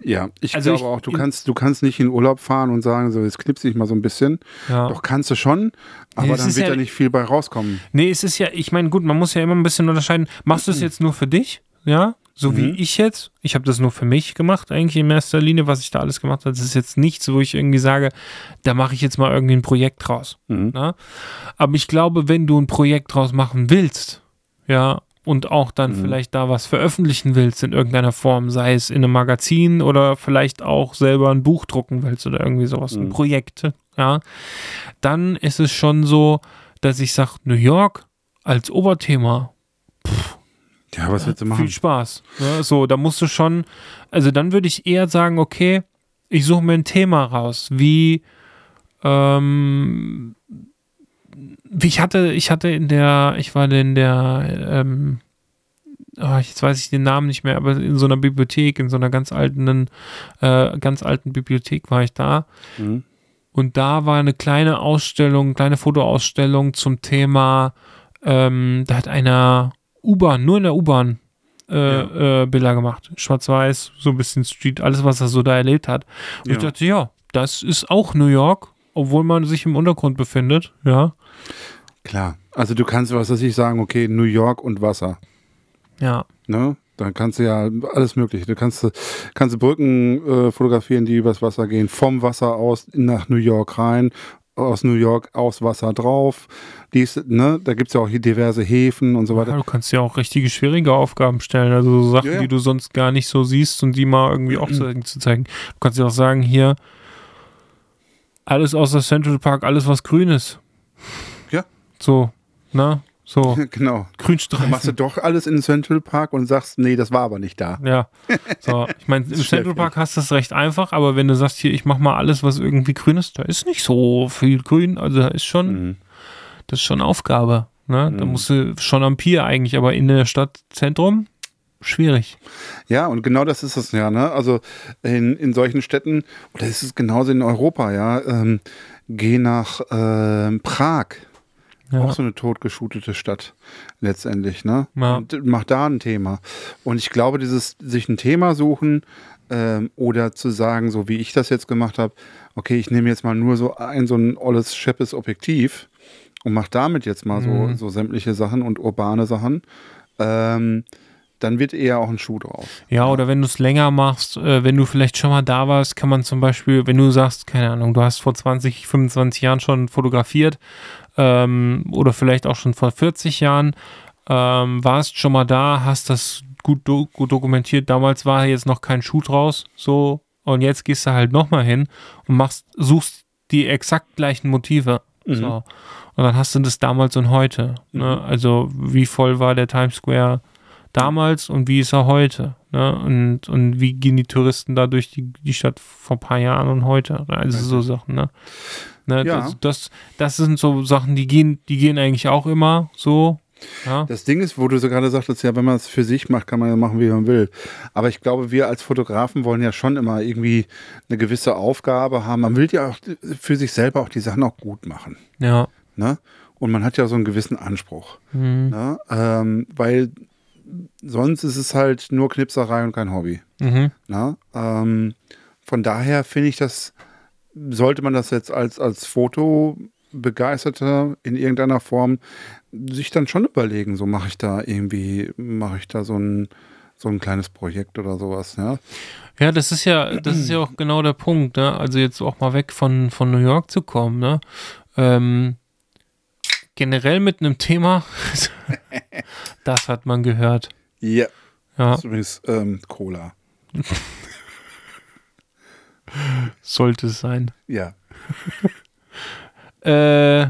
Ja, ich Also glaube ich- auch, du kannst, du kannst nicht in Urlaub fahren und sagen, so, jetzt knipse ich mal so ein bisschen. Ja. Doch kannst du schon, aber es dann wird ja- da nicht viel bei rauskommen. Nee, es ist ja, ich meine, gut, man muss ja immer ein bisschen unterscheiden. Machst du es jetzt nur für dich? Ja, so wie Mhm. ich jetzt. Ich habe das nur für mich gemacht, eigentlich in erster Linie, was ich da alles gemacht habe. Das ist jetzt nichts, wo ich irgendwie sage, da mache ich jetzt mal irgendwie ein Projekt draus. Mhm. Ne? Aber ich glaube, wenn du ein Projekt draus machen willst, ja, und auch dann Mhm. vielleicht da was veröffentlichen willst in irgendeiner Form, sei es in einem Magazin oder vielleicht auch selber ein Buch drucken willst oder irgendwie sowas, ein Mhm. Projekt, ja, dann ist es schon so, dass ich sage, New York als Oberthema, Ja, was willst du viel machen? Spaß. Ne? So, da musst du schon, also dann würde ich eher sagen, okay, ich suche mir ein Thema raus, wie, ähm, wie ich hatte, ich hatte in der, ich war in der, ähm, ah, jetzt weiß ich den Namen nicht mehr, aber in so einer Bibliothek, in so einer ganz alten, äh, ganz alten Bibliothek war ich da. Mhm. Und da war eine kleine Ausstellung, kleine Fotoausstellung zum Thema, ähm, da hat einer U-Bahn, nur in der U-Bahn äh, äh, Bilder gemacht. Schwarz-Weiß, so ein bisschen Street, alles, was er so da erlebt hat. Und ich Ja. dachte, ja, das ist auch New York, obwohl man sich im Untergrund befindet, ja. Klar. Also du kannst, was weiß ich, sagen, okay, New York und Wasser. Ja. Ne? Dann kannst du ja alles Mögliche. Du kannst, kannst Brücken äh, fotografieren, die übers Wasser gehen, vom Wasser aus nach New York rein, aus New York aus Wasser drauf. Dies, ne? Da gibt es ja auch hier diverse Häfen und so ja. weiter. Du kannst ja auch richtige schwierige Aufgaben stellen, also so Sachen, Ja, ja. die du sonst gar nicht so siehst und die mal irgendwie auch zu, zu zeigen. Du kannst ja auch sagen, hier, alles außer Central Park, alles was grün ist. Ja. So, ne? So, Genau. Dann Grünstreifen. machst du doch alles in Central Park und sagst, nee, das war aber nicht da. Ja, so, ich meine, im Central Park hast du es recht einfach, aber wenn du sagst, hier, ich mach mal alles, was irgendwie grün ist, da ist nicht so viel grün, also da ist schon, Mhm. das ist schon Aufgabe, ne? Da Mhm. musst du schon am Pier eigentlich, aber in der Stadtzentrum, schwierig. Ja, und genau das ist es ja, ne? Also in, in solchen Städten, oder ist es genauso in Europa, ja, ähm, geh nach ähm, Prag. Ja. Auch so eine totgeschutete Stadt letztendlich, ne? Ja. Und mach da ein Thema. Und ich glaube, dieses sich ein Thema suchen ähm, oder zu sagen, so wie ich das jetzt gemacht habe, okay, ich nehme jetzt mal nur so ein so ein olles scheppes Objektiv und mach damit jetzt mal Mhm. so, so sämtliche Sachen und urbane Sachen, ähm, dann wird eher auch ein Schuh draus. Ja, oder wenn du es länger machst, äh, wenn du vielleicht schon mal da warst, kann man zum Beispiel, wenn du sagst, keine Ahnung, du hast vor 20, 25 Jahren schon fotografiert ähm, oder vielleicht auch schon vor 40 Jahren, ähm, warst schon mal da, hast das gut, do gut dokumentiert. Damals war jetzt noch kein Schuh draus, so und jetzt gehst du halt nochmal hin und machst, suchst die exakt gleichen Motive. So. Und dann hast du das damals und heute. Ne? Also wie voll war der Times Square damals und wie ist er heute? Ne? Und, und wie gehen die Touristen da durch die, die Stadt vor ein paar Jahren und heute? Also so Sachen, ne? Ne Ja. das, das, das sind so Sachen, die gehen, die gehen eigentlich auch immer so. Ja, Das Ding ist, wo du so gerade sagtest, ja, wenn man es für sich macht, kann man ja machen, wie man will. Aber ich glaube, wir als Fotografen wollen ja schon immer irgendwie eine gewisse Aufgabe haben. Man will ja auch für sich selber auch die Sachen auch gut machen. ja. Ne? Und man hat ja so einen gewissen Anspruch. Mhm. Ne? Ähm, weil sonst ist es halt nur Knipserei und kein Hobby. Mhm. Ne? Ähm, von daher finde ich das, sollte man das jetzt als, als Fotobegeisterter in irgendeiner Form sich dann schon überlegen, so mache ich da irgendwie, mache ich da so ein, so ein kleines Projekt oder sowas, ja. Ja, das ist ja, das ist ja auch genau der Punkt, ne? Also jetzt auch mal weg von, von New York zu kommen, ne? Ähm, generell mit einem Thema, das hat man gehört. Ja. Ja, Das ist übrigens ähm, Cola. sollte es sein. Ja. Äh,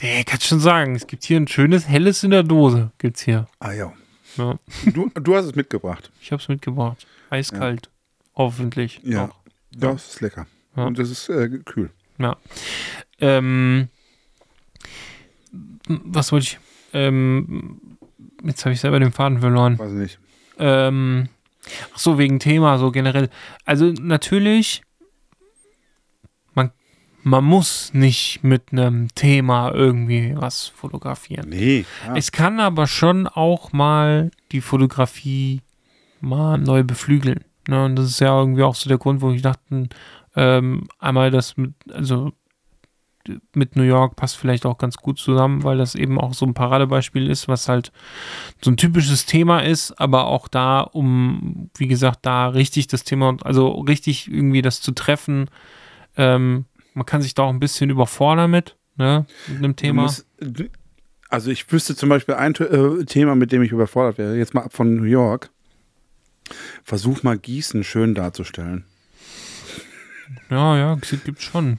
nee, kannst schon sagen, es gibt hier ein schönes helles in der Dose, gibt's hier. Ah ja. Ja, Du, du hast es mitgebracht. ich hab's mitgebracht. Eiskalt. Hoffentlich. Ja. Auch. Das ist lecker. Ja. Und das ist äh, kühl. Ja. Ähm, was wollte ich? Ähm, jetzt habe ich selber den Faden verloren. Weiß nicht. Ähm, ach so, wegen Thema, so generell. Also natürlich, man, man muss nicht mit einem Thema irgendwie was fotografieren. Nee. Ja. Es kann aber schon auch mal die Fotografie mal neu beflügeln. Ne? Und das ist ja irgendwie auch so der Grund, wo ich dachte, ähm, einmal das mit, also mit New York passt vielleicht auch ganz gut zusammen, weil das eben auch so ein Paradebeispiel ist, was halt so ein typisches Thema ist, aber auch da, um, wie gesagt, da richtig das Thema, also richtig irgendwie das zu treffen, ähm, man kann sich da auch ein bisschen überfordern mit, ne, mit einem Thema. musst- also ich wüsste zum Beispiel ein äh, Thema, mit dem ich überfordert wäre. Jetzt mal ab von New York. Versuch mal Gießen schön darzustellen. Ja, ja, es gibt schon.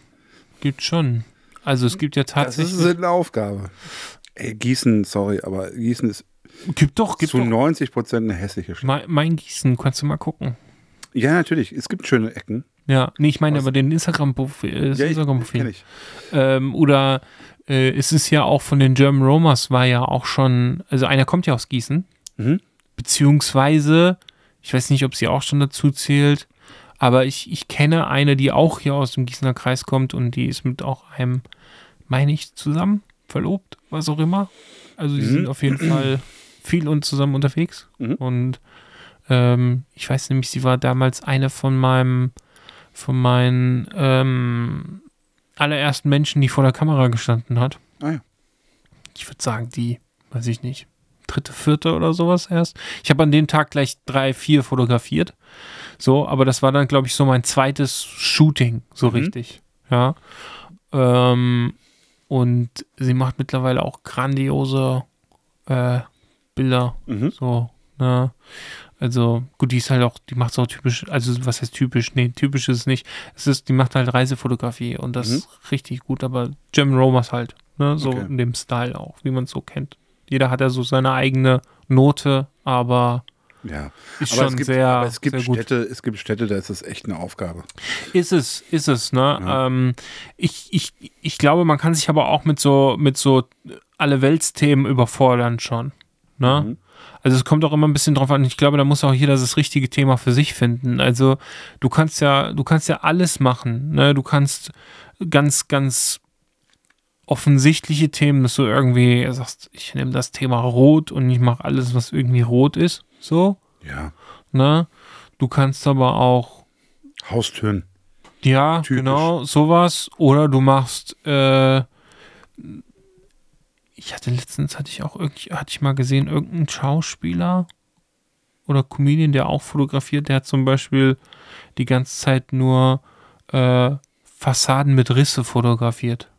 Gibt schon. Also es gibt ja Das tatsächlich. ist eine Aufgabe. Ey, Gießen, sorry, aber Gießen ist gibt doch, gibt zu doch. 90 Prozent eine hässliche Stadt. Mein, mein Gießen, kannst du mal gucken. Ja, natürlich. Es gibt schöne Ecken. Ja, nee, ich meine Was? aber den Instagram-Profil. Äh, das Ja, ich, Instagram-Profil. kenn ich. Ähm, oder äh, es ist ja auch von den German Romers war ja auch schon, also einer kommt ja aus Gießen, Mhm. beziehungsweise, ich weiß nicht, ob sie auch schon dazu zählt, aber ich, ich kenne eine, die auch hier aus dem Gießener Kreis kommt und die ist mit auch einem, meine ich, zusammen, verlobt, was auch immer. Also die Mhm. sind auf jeden Fall viel und zusammen unterwegs. Mhm. Und ähm, ich weiß nämlich, sie war damals eine von meinem, von meinen ähm, allerersten Menschen, die vor der Kamera gestanden hat. Ah ja. Ich würde sagen, die, weiß ich nicht, dritte, vierte oder sowas erst. Ich habe an dem Tag gleich drei, vier fotografiert. So, aber das war dann, glaube ich, so mein zweites Shooting, so Mhm. richtig. Ja. Ähm, und sie macht mittlerweile auch grandiose äh, Bilder. Mhm. So, ne? Also gut, die ist halt auch, die macht auch typisch, also was heißt typisch? Nee, typisch ist es nicht. Es ist, die macht halt Reisefotografie und das Mhm. ist richtig gut, aber Jim Romers halt, ne, so Okay. in dem Style auch, wie man es so kennt. Jeder hat ja so seine eigene Note, aber Ja. ist Aber schon es gibt, sehr, aber es gibt sehr gut. Städte, es gibt Städte, da ist es echt eine Aufgabe. Ist es, ist es, ne? Ja. Ähm, ich, ich, ich glaube, man kann sich aber auch mit so, mit so alle Weltsthemen überfordern schon. Ne? Mhm. Also es kommt auch immer ein bisschen drauf an. Ich glaube, da muss auch jeder das richtige Thema für sich finden. Also du kannst ja, du kannst ja alles machen. Ne? Du kannst ganz, ganz offensichtliche Themen, dass du irgendwie sagst, ich nehme das Thema Rot und ich mache alles, was irgendwie rot ist. So, Ja. ne? Du kannst aber auch Haustüren. ja, Typisch. genau, sowas. Oder du machst, äh, ich hatte letztens, hatte ich auch irgendwie, hatte ich mal gesehen, irgendeinen Schauspieler oder Comedian, der auch fotografiert, der hat zum Beispiel die ganze Zeit nur äh, Fassaden mit Risse fotografiert.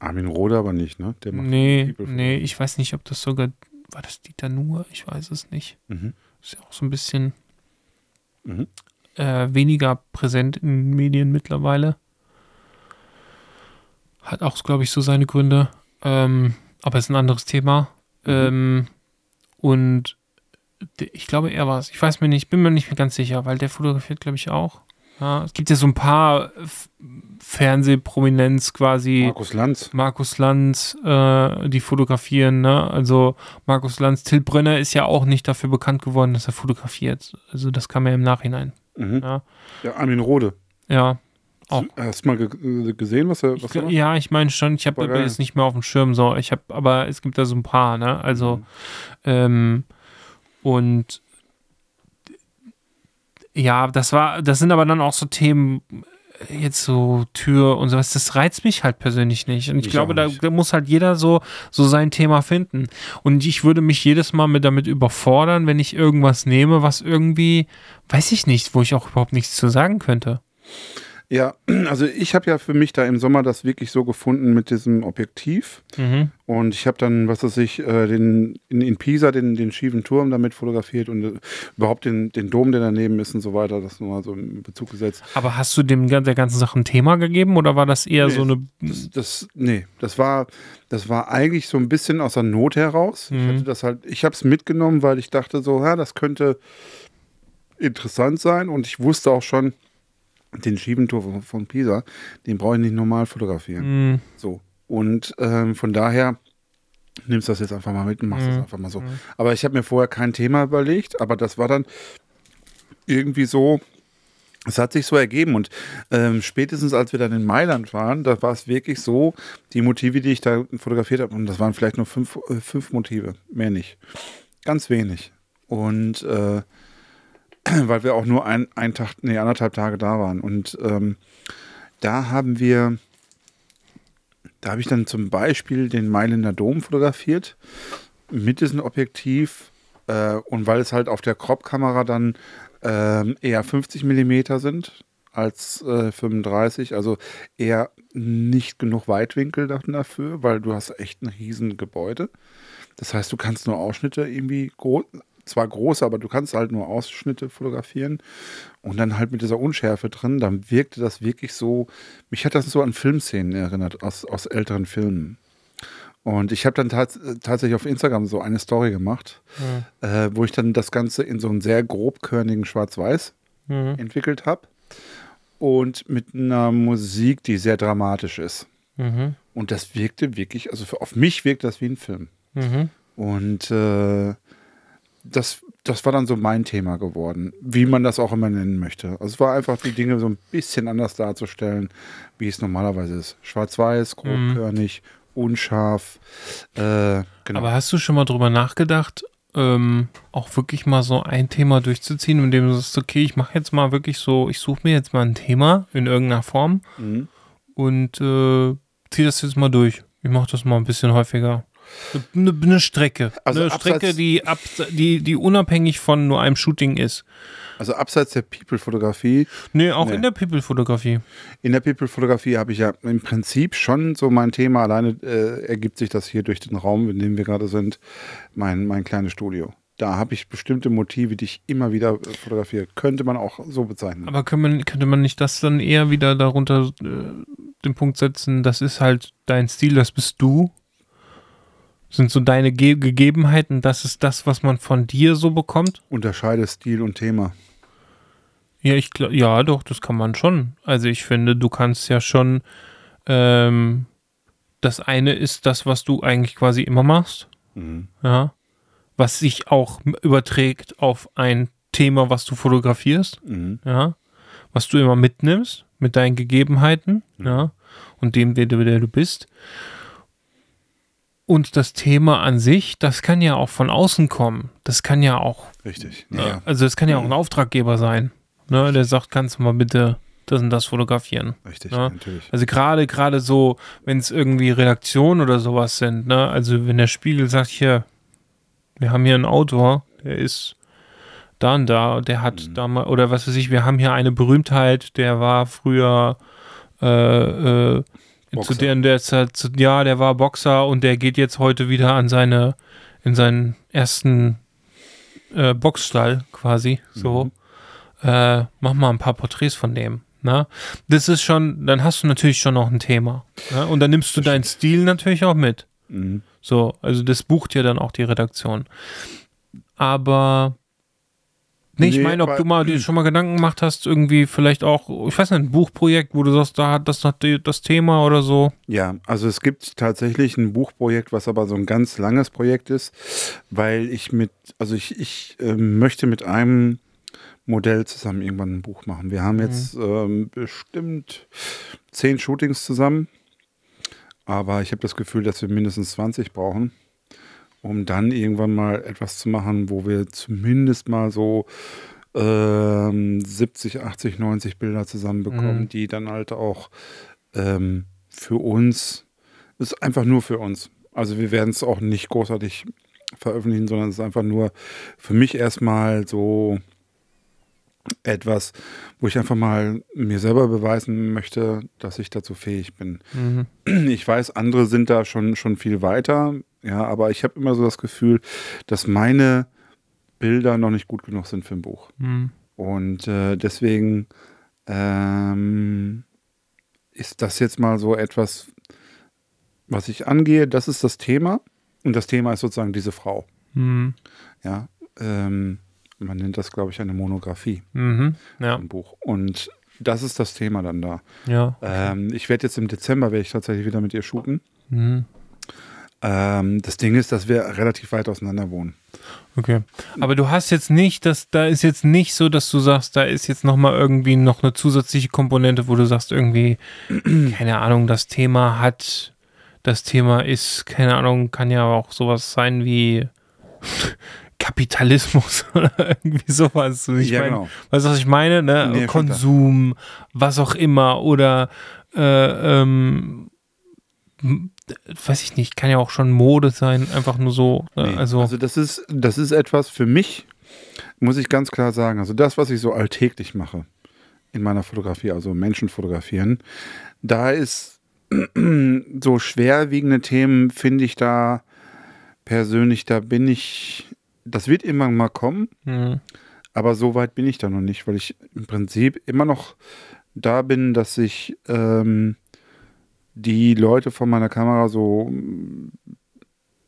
Armin Rohde aber nicht, ne? Der macht Nee, nee, ich weiß nicht, ob das sogar, war das Dieter Nuhr? Ich weiß es nicht. Mhm. Ist ja auch so ein bisschen Mhm. äh, weniger präsent in den Medien mittlerweile. Hat auch, glaube ich, so seine Gründe. Ähm, aber ist ein anderes Thema. Mhm. Ähm, und ich glaube, er war es. Ich weiß mir nicht, bin mir nicht mehr ganz sicher, weil der fotografiert, glaube ich, auch. Ja, es gibt ja so ein paar Fernsehprominenz quasi. Markus Lanz. Markus Lanz, äh, die fotografieren, ne? Also Markus Lanz, Till Brönner ist ja auch nicht dafür bekannt geworden, dass er fotografiert. Also das kam ja im Nachhinein. Mhm. Ja. Ja, Armin Rohde. Ja. Auch. Hast du mal ge äh, gesehen, was er, Ich, was er macht? ja, ich meine schon, ich habe jetzt nicht mehr auf dem Schirm so. Ich habe, aber es gibt da so ein paar, ne? Also Mhm. ähm, und ja, das war, das sind aber dann auch so Themen, äh, jetzt so Tür und sowas, das reizt mich halt persönlich nicht. Und ich Mich glaube, da, da muss halt jeder so, so sein Thema finden. Und ich würde mich jedes Mal mit damit überfordern, wenn ich irgendwas nehme, was irgendwie, weiß ich nicht, wo ich auch überhaupt nichts zu sagen könnte. Ja, also ich habe ja für mich da im Sommer das wirklich so gefunden mit diesem Objektiv. Mhm. Und ich habe dann, was weiß ich, äh, den, in, in Pisa den, den schiefen Turm damit fotografiert und äh, überhaupt den, den Dom, der daneben ist und so weiter, das nur mal so in Bezug gesetzt. Aber hast du dem der ganzen Sache ein Thema gegeben oder war das eher Nee, so eine. Das, das, nee, das war, das war eigentlich so ein bisschen aus der Not heraus. Ich Mhm. hatte das halt, ich habe es mitgenommen, weil ich dachte so, ja, das könnte interessant sein und ich wusste auch schon, den Schiebentor von, Pisa, den brauche ich nicht normal fotografieren. Mh, So. Und ähm, von daher nimmst du das jetzt einfach mal mit und machst das Mhm. einfach mal so. Aber ich habe mir vorher kein Thema überlegt, aber das war dann irgendwie so, es hat sich so ergeben und ähm, spätestens als wir dann in Mailand waren, da war es wirklich so, die Motive, die ich da fotografiert habe, und das waren vielleicht nur fünf, äh, fünf Motive, mehr nicht. Ganz wenig. Und äh, weil wir auch nur ein, ein Tag, nee, anderthalb Tage da waren. Und ähm, da haben wir, da habe ich dann zum Beispiel den Mailänder Dom fotografiert mit diesem Objektiv äh, und weil es halt auf der Crop-Kamera dann ähm, eher 50 Millimeter sind als äh, 35, also eher nicht genug Weitwinkel da- dafür, weil du hast echt ein riesen Gebäude. Das heißt, du kannst nur Ausschnitte irgendwie zwar große, aber du kannst halt nur Ausschnitte fotografieren und dann halt mit dieser Unschärfe drin, dann wirkte das wirklich so, mich hat das so an Filmszenen erinnert, aus, aus älteren Filmen. Und ich habe dann tats tatsächlich auf Instagram so eine Story gemacht, äh, wo ich dann das Ganze in so einen sehr grobkörnigen Schwarz-Weiß Mhm. entwickelt habe und mit einer Musik, die sehr dramatisch ist. Mhm. Und das wirkte wirklich, also für, auf mich wirkt das wie ein Film. Mhm. Und äh, das, das war dann so mein Thema geworden, wie man das auch immer nennen möchte. Also es war einfach die Dinge so ein bisschen anders darzustellen, wie es normalerweise ist. Schwarz-Weiß, grobkörnig, unscharf. Äh, genau. Aber hast du schon mal drüber nachgedacht, ähm, auch wirklich mal so ein Thema durchzuziehen, indem du sagst, okay, ich mache jetzt mal wirklich so, ich suche mir jetzt mal ein Thema in irgendeiner Form Mhm. und äh, ziehe das jetzt mal durch. Ich mache das mal ein bisschen häufiger. Eine, eine Strecke. Also eine Strecke, die, ab, die, die unabhängig von nur einem Shooting ist. Also abseits der People-Fotografie, Nee, auch Nee. in der People-Fotografie. in der People-Fotografie habe ich ja im Prinzip schon so mein Thema, alleine äh, ergibt sich das hier durch den Raum, in dem wir gerade sind, mein, mein kleines Studio. da habe ich bestimmte Motive, die ich immer wieder äh, fotografiere. Könnte man auch so bezeichnen. Aber kann man, könnte man nicht das dann eher wieder darunter äh, den Punkt setzen, das ist halt dein Stil, das bist du? Sind so deine Ge Gegebenheiten, das ist das, was man von dir so bekommt? Unterscheide Stil und Thema. Ja, ich glaube, ja, doch, das kann man schon. Also ich finde, du kannst ja schon, ähm, das eine ist das, was du eigentlich quasi immer machst, Mhm. ja, was sich auch überträgt auf ein Thema, was du fotografierst, Mhm. ja, was du immer mitnimmst mit deinen Gegebenheiten, ja, und dem, du- der du bist. Und das Thema an sich, das kann ja auch von außen kommen. Das kann ja auch Richtig. ja. Also es kann ja auch ein Auftraggeber sein, ne, der sagt, kannst du mal bitte das und das fotografieren. Richtig, Ja. natürlich. Also gerade gerade so, wenn es irgendwie Redaktionen oder sowas sind, ne, also wenn der Spiegel sagt, hier, wir haben hier einen Autor, der ist da und da, der hat Mhm. da mal, oder was weiß ich, wir haben hier eine Berühmtheit, der war früher äh, äh, zu Boxer. der, der Zeit, zu, ja, der war Boxer und der geht jetzt heute wieder an seine, in seinen ersten äh, Boxstall quasi, so. Äh, mach mal ein paar Porträts von dem. Ne? Das ist schon, dann hast du natürlich schon noch ein Thema. Ne? Und dann nimmst du deinen Stil natürlich auch mit. Mhm. So, also das bucht ja dann auch die Redaktion. Aber nee, ich meine, ob du mal dir schon mal Gedanken gemacht hast, irgendwie vielleicht auch, ich weiß nicht, ein Buchprojekt, wo du sagst, da hat das das Thema oder so. Ja, also es gibt tatsächlich ein Buchprojekt, was aber so ein ganz langes Projekt ist, weil ich mit, also ich, ich ähm, möchte mit einem Modell zusammen irgendwann ein Buch machen. Wir haben jetzt ähm, bestimmt zehn Shootings zusammen, aber ich habe das Gefühl, dass wir mindestens 20 brauchen, um dann irgendwann mal etwas zu machen, wo wir zumindest mal so ähm, 70, 80, 90 Bilder zusammenbekommen, Mhm. die dann halt auch ähm, für uns, ist einfach nur für uns. Also wir werden es auch nicht großartig veröffentlichen, sondern es ist einfach nur für mich erstmal so etwas, wo ich einfach mal mir selber beweisen möchte, dass ich dazu fähig bin. Mhm. Ich weiß, andere sind da schon, schon viel weiter, ja, aber ich habe immer so das Gefühl, dass meine Bilder noch nicht gut genug sind für ein Buch. Mhm. Und äh, deswegen ähm, ist das jetzt mal so etwas, was ich angehe. Das ist das Thema. Und das Thema ist sozusagen diese Frau. Mhm. Ja, ähm, man nennt das, glaube ich, eine Monographie Mhm. Ja, im Buch. Und das ist das Thema dann da. ja. Ähm, ich werde jetzt im Dezember, werde ich tatsächlich wieder mit ihr shooten. Mhm. Ähm, das Ding ist, dass wir relativ weit auseinander wohnen. Okay. Aber du hast jetzt nicht, dass da ist jetzt nicht so, dass du sagst, da ist jetzt noch mal irgendwie noch eine zusätzliche Komponente, wo du sagst irgendwie, keine Ahnung, das Thema hat, das Thema ist, keine Ahnung, kann ja auch sowas sein wie Kapitalismus oder irgendwie sowas. Ich Ja, meine, genau. Weißt du, was ich meine? Ne? Nee, Konsum, was auch immer oder äh, ähm, weiß ich nicht, kann ja auch schon Mode sein, einfach nur so. Ne? Nee, Also, also das ist, das ist etwas für mich, muss ich ganz klar sagen. Also das, was ich so alltäglich mache in meiner Fotografie, also Menschen fotografieren, da ist so schwerwiegende Themen, finde ich da persönlich, da bin ich, das wird irgendwann mal kommen, mh, aber so weit bin ich da noch nicht, weil ich im Prinzip immer noch da bin, dass ich ähm, die Leute von meiner Kamera so mm,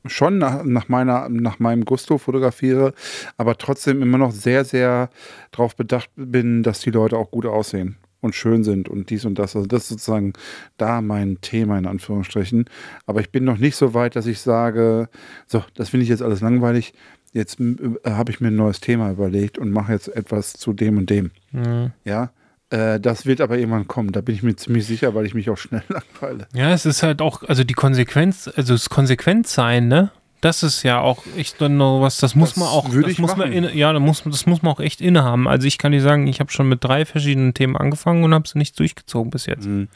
schon nach, nach, meiner, nach meinem Gusto fotografiere, aber trotzdem immer noch sehr, sehr darauf bedacht bin, dass die Leute auch gut aussehen und schön sind und dies und das. Also das ist sozusagen da mein Thema in Anführungsstrichen. Aber ich bin noch nicht so weit, dass ich sage, so, das finde ich jetzt alles langweilig. Jetzt äh, habe ich mir ein neues Thema überlegt und mache jetzt etwas zu dem und dem. mh. Ja, äh, das wird aber irgendwann kommen. Da bin ich mir ziemlich sicher, weil ich mich auch schnell langweile. ja, es ist halt auch, also die Konsequenz, also das Konsequenzsein, ne? Das ist ja auch echt dann noch was, das muss Das man auch, das muss man in, ja, das muss, das muss man auch echt innehaben. Also ich kann dir sagen, ich habe schon mit drei verschiedenen Themen angefangen und habe sie nicht durchgezogen bis jetzt. Mhm.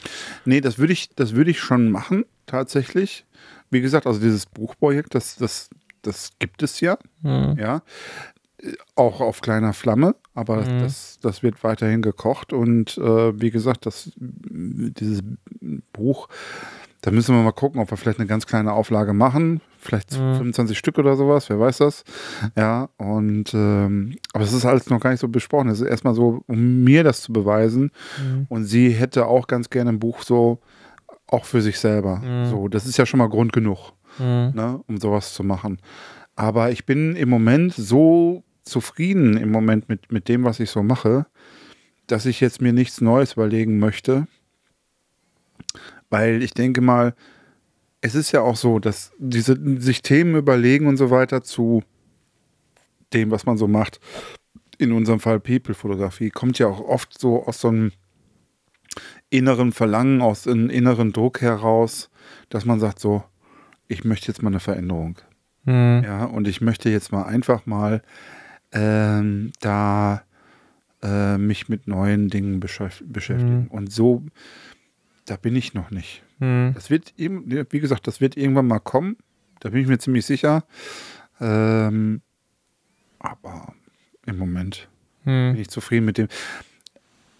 Nee, das würde ich, das würde ich schon machen, tatsächlich. Wie gesagt, also dieses Buchprojekt, das, das, das gibt es ja, Mhm. ja. Auch auf kleiner Flamme, aber Mhm. das, das wird weiterhin gekocht und äh, wie gesagt, das, dieses Buch Da müssen wir mal gucken, ob wir vielleicht eine ganz kleine Auflage machen. Vielleicht Mhm. 25 Stück oder sowas, wer weiß das. Ja, und ähm, aber es ist alles noch gar nicht so besprochen. Es ist erstmal so, um mir das zu beweisen. Mhm. Und sie hätte auch ganz gerne ein Buch so, auch für sich selber. Mhm. So, das ist ja schon mal Grund genug, Mhm. ne, um sowas zu machen. Aber ich bin im Moment so zufrieden im Moment mit, mit dem, was ich so mache, dass ich jetzt mir nichts Neues überlegen möchte. Weil ich denke mal, es ist ja auch so, dass diese sich Themen überlegen und so weiter zu dem, was man so macht, in unserem Fall People-Fotografie, kommt ja auch oft so aus so einem inneren Verlangen, aus einem inneren Druck heraus, dass man sagt so, ich möchte jetzt mal eine Veränderung. Mhm. Ja, und ich möchte jetzt mal einfach mal ähm, da äh, mich mit neuen Dingen beschäf beschäftigen. Mhm. Und so, da bin ich noch nicht. Mhm. Das wird, eben- wie gesagt, das wird irgendwann mal kommen. Da bin ich mir ziemlich sicher. Ähm, aber im Moment bin Mhm. ich zufrieden mit dem.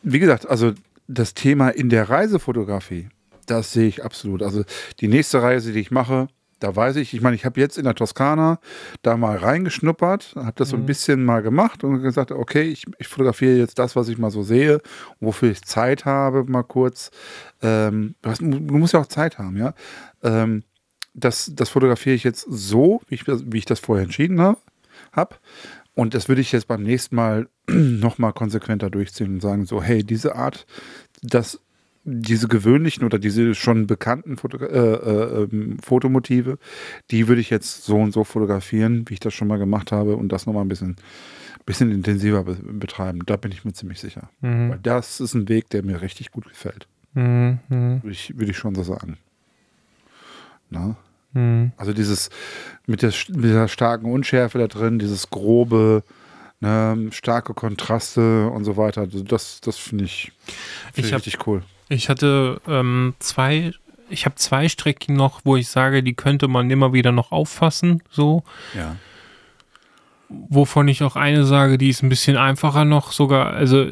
Wie gesagt, also das Thema in der Reisefotografie, das sehe ich absolut. Also die nächste Reise, die ich mache, da weiß ich, ich meine, ich habe jetzt in der Toskana da mal reingeschnuppert, habe das so ein Mhm. bisschen mal gemacht und gesagt, okay, ich, ich fotografiere jetzt das, was ich mal so sehe, wofür ich Zeit habe, mal kurz. Ähm, du, hast, du musst ja auch Zeit haben, ja. Ähm, das, das fotografiere ich jetzt so, wie ich, das- wie ich das vorher entschieden habe. Hab. Und das würde ich jetzt beim nächsten Mal nochmal konsequenter durchziehen und sagen, so, hey, diese Art, das, diese gewöhnlichen oder diese schon bekannten Foto, äh, äh, ähm, Fotomotive, die würde ich jetzt so und so fotografieren, wie ich das schon mal gemacht habe und das nochmal ein bisschen, bisschen intensiver be betreiben. Da bin ich mir ziemlich sicher. Weil Mhm. das ist ein Weg, der mir richtig gut gefällt. Mhm. Würde ich, würde ich schon so sagen. Na? Mhm. Also dieses mit der, mit der starken Unschärfe da drin, dieses grobe, ne, starke Kontraste und so weiter. Also das, das finde ich, find Ich hab- richtig cool. Ich hatte ähm, zwei, ich habe zwei Strecken noch, wo ich sage, die könnte man immer wieder noch auffassen, so. Ja. Wovon ich auch eine sage, die ist ein bisschen einfacher noch sogar. Also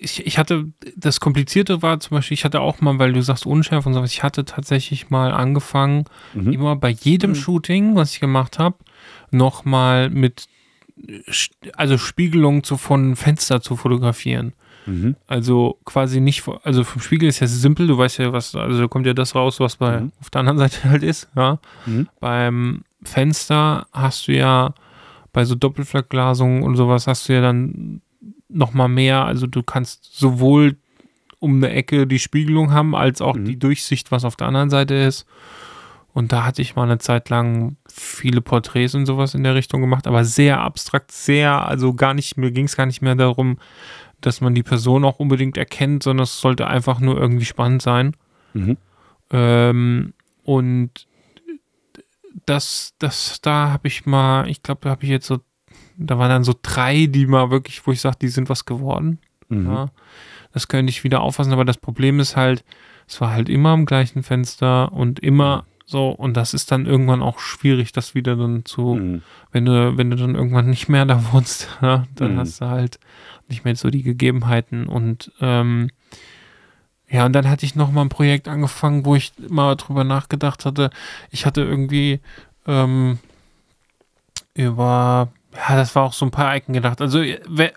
ich, ich hatte, das Komplizierte war zum Beispiel, ich hatte auch mal, weil du sagst Unschärfe und sowas, ich hatte tatsächlich mal angefangen, Mhm. immer bei jedem Mhm. Shooting, was ich gemacht habe, nochmal mit, also Spiegelung zu, von Fenster zu fotografieren. Mhm. Also quasi nicht, also vom Spiegel ist ja simpel, du weißt ja, was, also da kommt ja das raus, was bei Mhm. auf der anderen Seite halt ist, ja. Mhm. Beim Fenster hast du ja bei so Doppelverglasungen und sowas hast du ja dann noch mal mehr, also du kannst sowohl um eine Ecke die Spiegelung haben, als auch Mhm. die Durchsicht, was auf der anderen Seite ist. Und da hatte ich mal eine Zeit lang viele Porträts und sowas in der Richtung gemacht, aber sehr abstrakt, sehr, also gar nicht, mir ging es gar nicht mehr darum, dass man die Person auch unbedingt erkennt, sondern es sollte einfach nur irgendwie spannend sein. Mhm. Ähm, und das, das, da habe ich mal, ich glaube, da habe ich jetzt so, da waren dann so drei, die mal wirklich, wo ich sage, die sind was geworden. Mhm. Ja. Das könnte ich wieder auffassen, aber das Problem ist halt, es war halt immer am gleichen Fenster und immer so, und das ist dann irgendwann auch schwierig, das wieder dann zu, Mhm. wenn du, wenn du dann irgendwann nicht mehr da wohnst, ja, dann Mhm. hast du halt nicht mehr so die Gegebenheiten und ähm, ja, und dann hatte ich noch mal ein Projekt angefangen, wo ich mal drüber nachgedacht hatte. Ich hatte irgendwie ähm, über, ja, das war auch so ein paar Ecken gedacht. Also wer-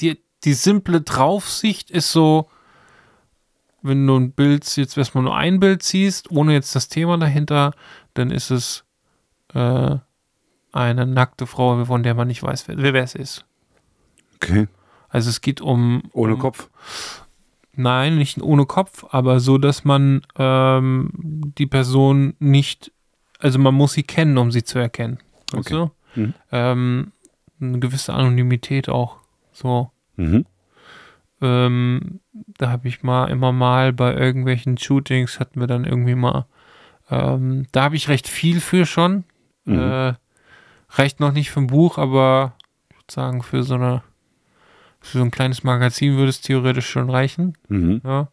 die, die simple Draufsicht ist so, wenn du ein Bild jetzt erstmal nur ein Bild siehst, ohne jetzt das Thema dahinter, dann ist es äh, eine nackte Frau, von der man nicht weiß, wer, wer es ist. Okay. Also es geht um Ohne um, Kopf. Nein, nicht ohne Kopf, aber so, dass man ähm, die Person nicht, also man muss sie kennen, um sie zu erkennen. Okay. du? Mhm. Ähm, eine gewisse Anonymität auch. So. Mhm. Ähm, da habe ich mal immer mal bei irgendwelchen Shootings hatten wir dann irgendwie mal, ähm, da habe ich recht viel für schon. Mhm. Äh, reicht noch nicht für ein Buch, aber ich würde sagen, für so eine, für so ein kleines Magazin würde es theoretisch schon reichen. Mhm. Ja.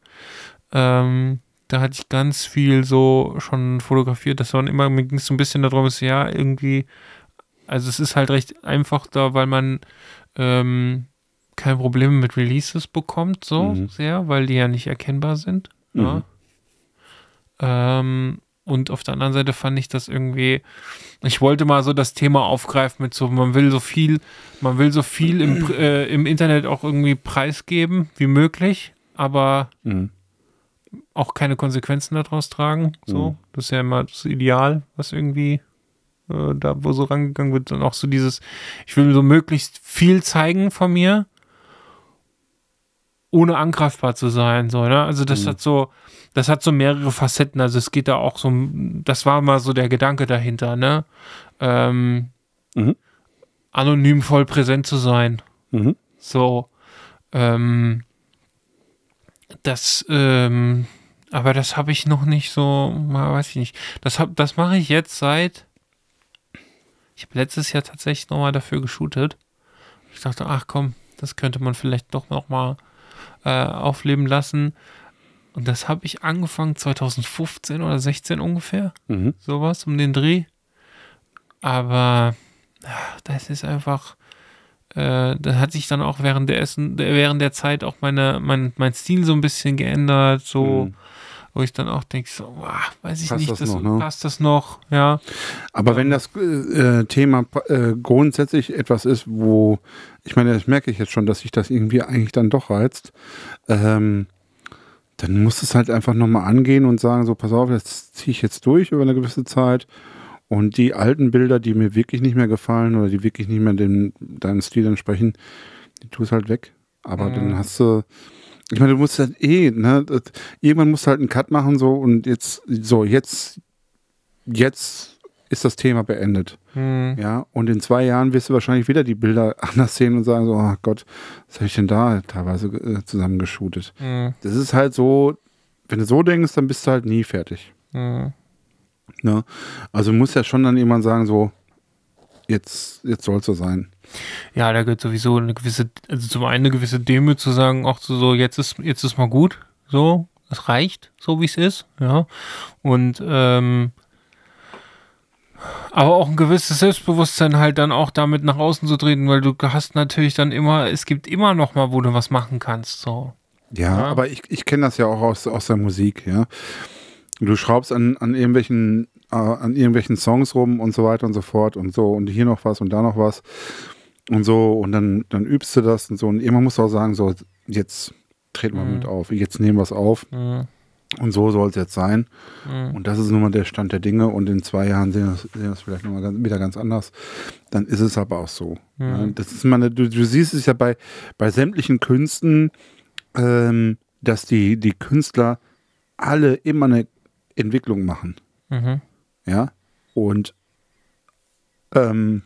Ähm, da hatte ich ganz viel so schon fotografiert. Das war immer, mir ging es so ein bisschen darum, ist ja irgendwie, also es ist halt recht einfach da, weil man ähm, kein Problem mit Releases bekommt, so Mhm. sehr, weil die ja nicht erkennbar sind. Ja. Mhm. Ähm, und auf der anderen Seite fand ich das irgendwie, ich wollte mal so das Thema aufgreifen mit so, man will so viel, man will so viel im, äh, im Internet auch irgendwie preisgeben wie möglich, aber Mhm. auch keine Konsequenzen daraus tragen. So, Mhm. das ist ja immer das Ideal, was irgendwie äh, da wo so rangegangen wird und auch so dieses, ich will so möglichst viel zeigen von mir, ohne angreifbar zu sein. So, ne? Also das Mhm. hat so, das hat so mehrere Facetten. Also es geht da auch so, das war mal so der Gedanke dahinter, ne? Ähm, Mhm. Anonym voll präsent zu sein. Mhm. So, ähm, das, ähm, aber das habe ich noch nicht so, weiß ich nicht. Das hab, das mache ich jetzt seit, ich habe letztes Jahr tatsächlich nochmal dafür geshootet. Ich dachte, ach komm, das könnte man vielleicht doch nochmal äh, aufleben lassen. Und das habe ich angefangen 2015 oder 16 ungefähr Mhm. sowas um den Dreh. Aber das ist einfach, äh, da hat sich dann auch während der Essen, während der Zeit auch meine, mein, mein Stil so ein bisschen geändert, so, Mhm. Wo ich dann auch denke, so, wow, weiß ich Passt nicht, das das noch, ne? passt das noch, ja. Aber wenn das äh, Thema äh, grundsätzlich etwas ist, wo, ich meine, das merke ich jetzt schon, dass sich das irgendwie eigentlich dann doch reizt, ähm, dann muss es halt einfach nochmal angehen und sagen, so, pass auf, das ziehe ich jetzt durch über eine gewisse Zeit. Und die alten Bilder, die mir wirklich nicht mehr gefallen oder die wirklich nicht mehr dem, deinem Stil entsprechen, die tust halt weg. Aber Mhm. dann hast du, ich meine, du musst halt eh, ne, irgendwann musst du halt einen Cut machen, so, und jetzt, so, jetzt, jetzt ist das Thema beendet. Hm, Ja, und in zwei Jahren wirst du wahrscheinlich wieder die Bilder anders sehen und sagen so, oh Gott, was habe ich denn da teilweise äh, zusammengeschootet? hm, Das ist halt so, wenn du so denkst, dann bist du halt nie fertig. hm. Ne? Also muss ja schon dann jemand sagen so, jetzt, jetzt soll es so sein. Ja, da gehört sowieso eine gewisse, also zum einen eine gewisse Demut zu sagen, auch so, jetzt ist, jetzt ist mal gut, so, es reicht, so wie es ist, ja. Und ähm, aber auch ein gewisses Selbstbewusstsein halt dann auch damit nach außen zu treten, weil du hast natürlich dann immer, es gibt immer noch mal, wo du was machen kannst, so. Ja, Ja. aber ich, ich kenne das ja auch aus, aus der Musik, ja. Du schraubst an, an irgendwelchen äh, an irgendwelchen Songs rum und so weiter und so fort und so und hier noch was und da noch was und so und dann, dann übst du das und so und irgendwann musst du auch sagen, so jetzt treten wir Mhm. mit auf, jetzt nehmen wir es auf Mhm. und so soll es jetzt sein Mhm. und das ist nun mal der Stand der Dinge und in zwei Jahren sehen wir es sehen wir vielleicht nochmal ganz, wieder ganz anders, dann ist es aber auch so. Mhm. Ja, das ist meine, du, du siehst es ja bei, bei sämtlichen Künsten, ähm, dass die, die Künstler alle immer eine Entwicklung machen. Mhm. Ja. Und ähm,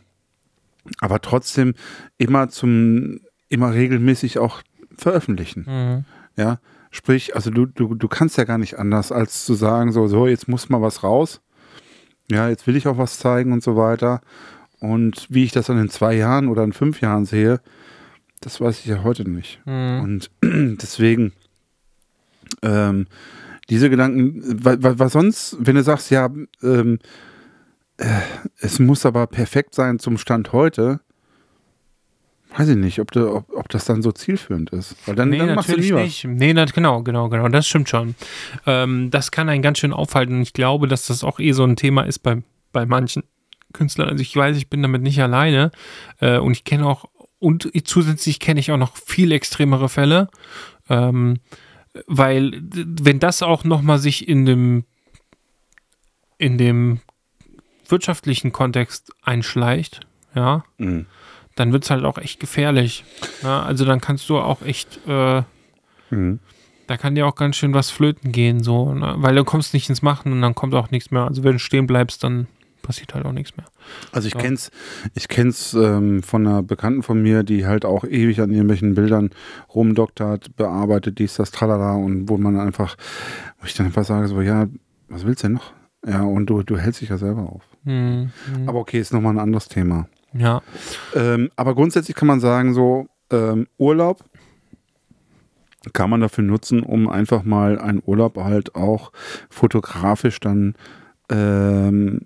aber trotzdem immer zum, immer regelmäßig auch veröffentlichen. Mhm. Ja. Sprich, also du, du, du kannst ja gar nicht anders, als zu sagen, so, so, jetzt muss mal was raus. Ja, jetzt will ich auch was zeigen und so weiter. Und wie ich das dann in zwei Jahren oder in fünf Jahren sehe, das weiß ich ja heute nicht. Mhm. Und deswegen, ähm, diese Gedanken, weil, weil, weil sonst, wenn du sagst, ja, ähm, äh, es muss aber perfekt sein zum Stand heute, weiß ich nicht, ob, du, ob, ob das dann so zielführend ist. Weil dann, nee, dann machst du natürlich nicht. Nee, na, genau, genau, genau. Das stimmt schon. Ähm, das kann einen ganz schön aufhalten. Ich glaube, dass das auch eh so ein Thema ist bei, bei manchen Künstlern. Also ich weiß, ich bin damit nicht alleine. Äh, und ich kenne auch, und zusätzlich kenne ich auch noch viel extremere Fälle. Ähm, weil, wenn das auch nochmal sich in dem, in dem wirtschaftlichen Kontext einschleicht, ja, Mhm. dann wird es halt auch echt gefährlich. Ja, also dann kannst du auch echt, äh, Mhm. da kann dir auch ganz schön was flöten gehen, so, ne? weil du kommst nicht ins Machen und dann kommt auch nichts mehr. Also wenn du stehen bleibst, dann passiert halt auch nichts mehr. Also ich Ja. kenn's, ich kenn's ähm, von einer Bekannten von mir, die halt auch ewig an irgendwelchen Bildern rumdoktert, bearbeitet, dies, das, tralala und wo man einfach, wo ich dann einfach sage so, ja, was willst du denn noch? Ja, und du, du hältst dich ja selber auf. Hm, hm. Aber okay, ist nochmal ein anderes Thema. ja, Ähm, aber grundsätzlich kann man sagen, so ähm, Urlaub kann man dafür nutzen, um einfach mal einen Urlaub halt auch fotografisch dann ähm,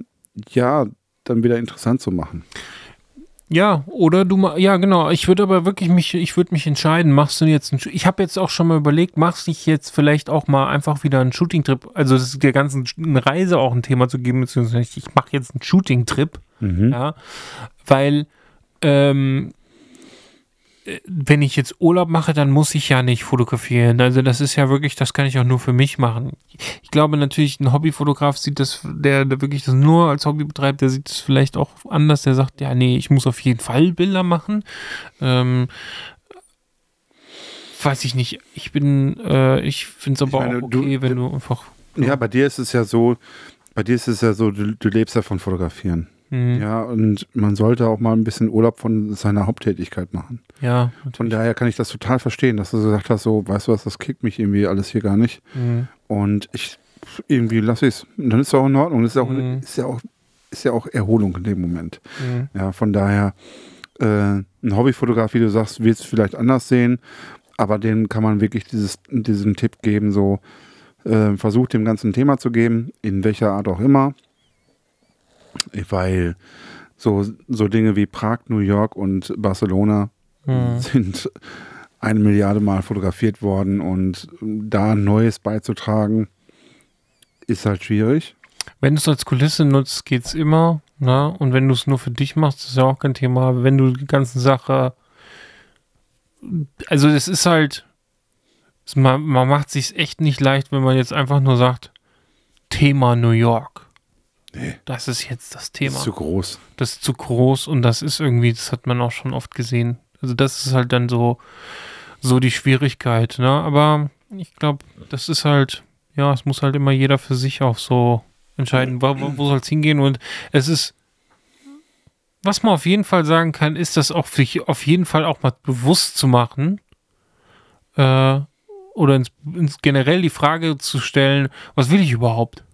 ja dann wieder interessant zu machen. Ja, oder du ja genau, ich würde aber wirklich mich ich würde mich entscheiden, machst du jetzt einen ich habe jetzt auch schon mal überlegt, machst du nicht jetzt vielleicht auch mal einfach wieder einen Shooting Trip, also das ist der ganzen Reise auch ein Thema zu geben, beziehungsweise ich mache jetzt einen Shooting Trip, ja, weil ähm, äh, wenn ich jetzt Urlaub mache, dann muss ich ja nicht fotografieren. Also das ist ja wirklich, das kann ich auch nur für mich machen. Ich glaube natürlich, ein Hobbyfotograf sieht das, der, der wirklich das nur als Hobby betreibt, der sieht es vielleicht auch anders. Der sagt, ja, nee, ich muss auf jeden Fall Bilder machen. Ähm, weiß ich nicht. Ich bin, äh, ich finde es aber meine, auch du- okay, wenn du einfach. Ja, bei dir ist es ja so, bei dir ist es ja so, du, du lebst ja von Fotografieren. Hm, Ja, und man sollte auch mal ein bisschen Urlaub von seiner Haupttätigkeit machen. ja, Von daher kann ich das total verstehen, dass du gesagt hast, so, weißt du was, das kickt mich irgendwie alles hier gar nicht. hm, Und ich irgendwie lasse ich es. Dann ist es auch in Ordnung. Das ist, ja auch, Mhm. ist, ja auch, ist ja auch Erholung in dem Moment. hm. Ja, von daher, äh, ein Hobbyfotograf, wie du sagst, wird es vielleicht anders sehen, aber dem kann man wirklich dieses, diesen Tipp geben, so äh, versucht dem ganzen Thema zu geben, in welcher Art auch immer. Weil so, so Dinge wie Prag, New York und Barcelona Hm. sind eine Milliarde Mal fotografiert worden und da Neues beizutragen, ist halt schwierig. Wenn du es als Kulisse nutzt, geht's immer. Ne? Und wenn du es nur für dich machst, ist ja auch kein Thema. Aber wenn du die ganze Sache. Also, es ist halt. es- Man, man macht sich echt nicht leicht, wenn man jetzt einfach nur sagt: Thema New York. Nee. Das ist jetzt das Das Thema. ist zu groß. Das ist zu groß und das ist irgendwie, das hat man auch schon oft gesehen. Also, das ist halt dann so, so die Schwierigkeit. Ne? Aber ich glaube, das ist halt, ja, es muss halt immer jeder für sich auch so entscheiden, wo, wo, wo soll es hingehen. Und es ist, was man auf jeden Fall sagen kann, ist das auch sich auf jeden Fall auch mal bewusst zu machen. Äh, oder ins, ins generell die Frage zu stellen, was will ich überhaupt?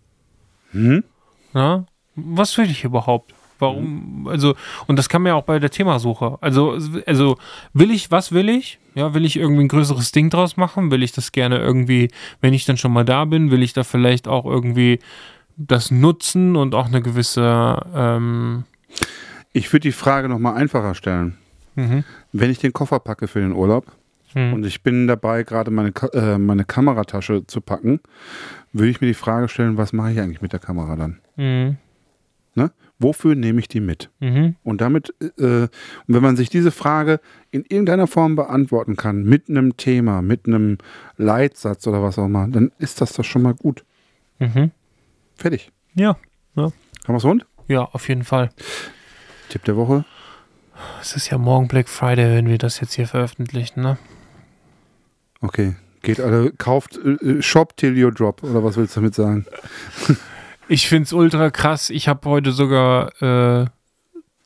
Hm? Na? Was will ich überhaupt? Warum? Also, und das kann man ja auch bei der Themasuche. Also, also, will ich, was will ich? Ja, will ich irgendwie ein größeres Ding draus machen? Will ich das gerne irgendwie, wenn ich dann schon mal da bin, will ich da vielleicht auch irgendwie das nutzen und auch eine gewisse, ähm, Ich würde die Frage nochmal einfacher stellen. mhm, Wenn ich den Koffer packe für den Urlaub mhm, und ich bin dabei, gerade meine, äh, meine Kameratasche zu packen, würde ich mir die Frage stellen, was mache ich eigentlich mit der Kamera dann? mhm, Ne? Wofür nehme ich die mit? mhm, Und damit, äh, und wenn man sich diese Frage in irgendeiner Form beantworten kann, mit einem Thema, mit einem Leitsatz oder was auch immer, dann ist das doch schon mal gut. mhm. Fertig. Ja, Haben wir es rund? ja, auf jeden Fall. Tipp der Woche. Es ist ja morgen Black Friday, wenn wir das jetzt hier veröffentlichen, ne? Okay. Geht alle, kauft, äh, shop till you drop, oder was willst du damit sagen? Ich finde es ultra krass. Ich habe heute sogar äh,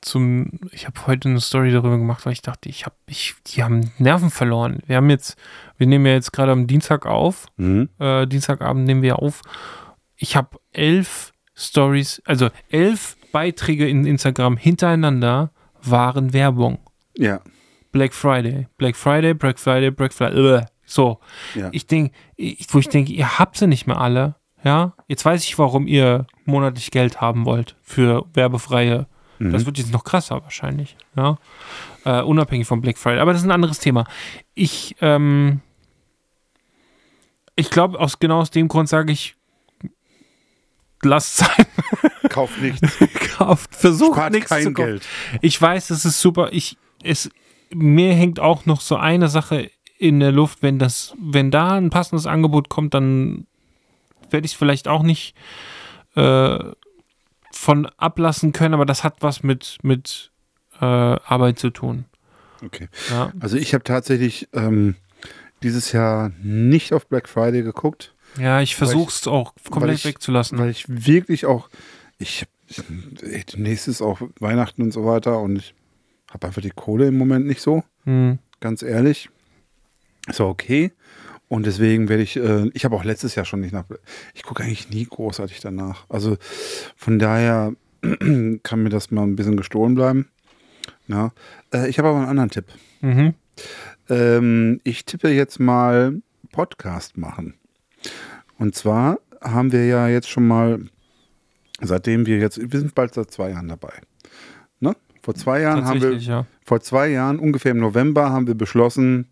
zum, ich habe heute eine Story darüber gemacht, weil ich dachte, ich habe, ich, die haben Nerven verloren. Wir haben jetzt, wir nehmen ja jetzt gerade am Dienstag auf, Mhm. äh, Dienstagabend nehmen wir auf. Ich habe elf Stories, also elf Beiträge in Instagram hintereinander waren Werbung. Ja. Black Friday, Black Friday, Black Friday, Black Friday. Äh, So, Ja. ich denke, wo ich denke, ihr habt sie nicht mehr alle. Ja, jetzt weiß ich, warum ihr monatlich Geld haben wollt für werbefreie. Mhm. Das wird jetzt noch krasser wahrscheinlich. Ja, äh, unabhängig vom Black Friday. Aber das ist ein anderes Thema. Ich, ähm, ich glaube, aus genau aus dem Grund sage ich, lasst sein, Kauft nichts. kauft, versucht Spart nichts zu kein kaufen. Geld. Ich weiß, das ist super. Ich, es, mir hängt auch noch so eine Sache in der Luft, wenn das, wenn da ein passendes Angebot kommt, dann werde ich es vielleicht auch nicht äh, von ablassen können, aber das hat was mit, mit äh, Arbeit zu tun. Okay. Ja. Also ich habe tatsächlich ähm, dieses Jahr nicht auf Black Friday geguckt, Ja, ich versuche es auch komplett ich- wegzulassen. weil ich wirklich auch, ich, ich demnächst ist auch Weihnachten und so weiter und ich habe einfach die Kohle im Moment nicht so, Hm. ganz ehrlich. Ist auch okay. Und deswegen werde ich, äh, ich habe auch letztes Jahr schon nicht nach, ich gucke eigentlich nie großartig danach. Also von daher kann mir das mal ein bisschen gestohlen bleiben. Ja. Äh, ich habe aber einen anderen Tipp. Mhm. Ähm, ich tippe jetzt mal Podcast machen. Und zwar haben wir ja jetzt schon mal, seitdem wir jetzt, wir sind bald seit zwei Jahren dabei. Ne? Vor zwei Jahren haben wir, ja. vor zwei Jahren, ungefähr im November, haben wir beschlossen,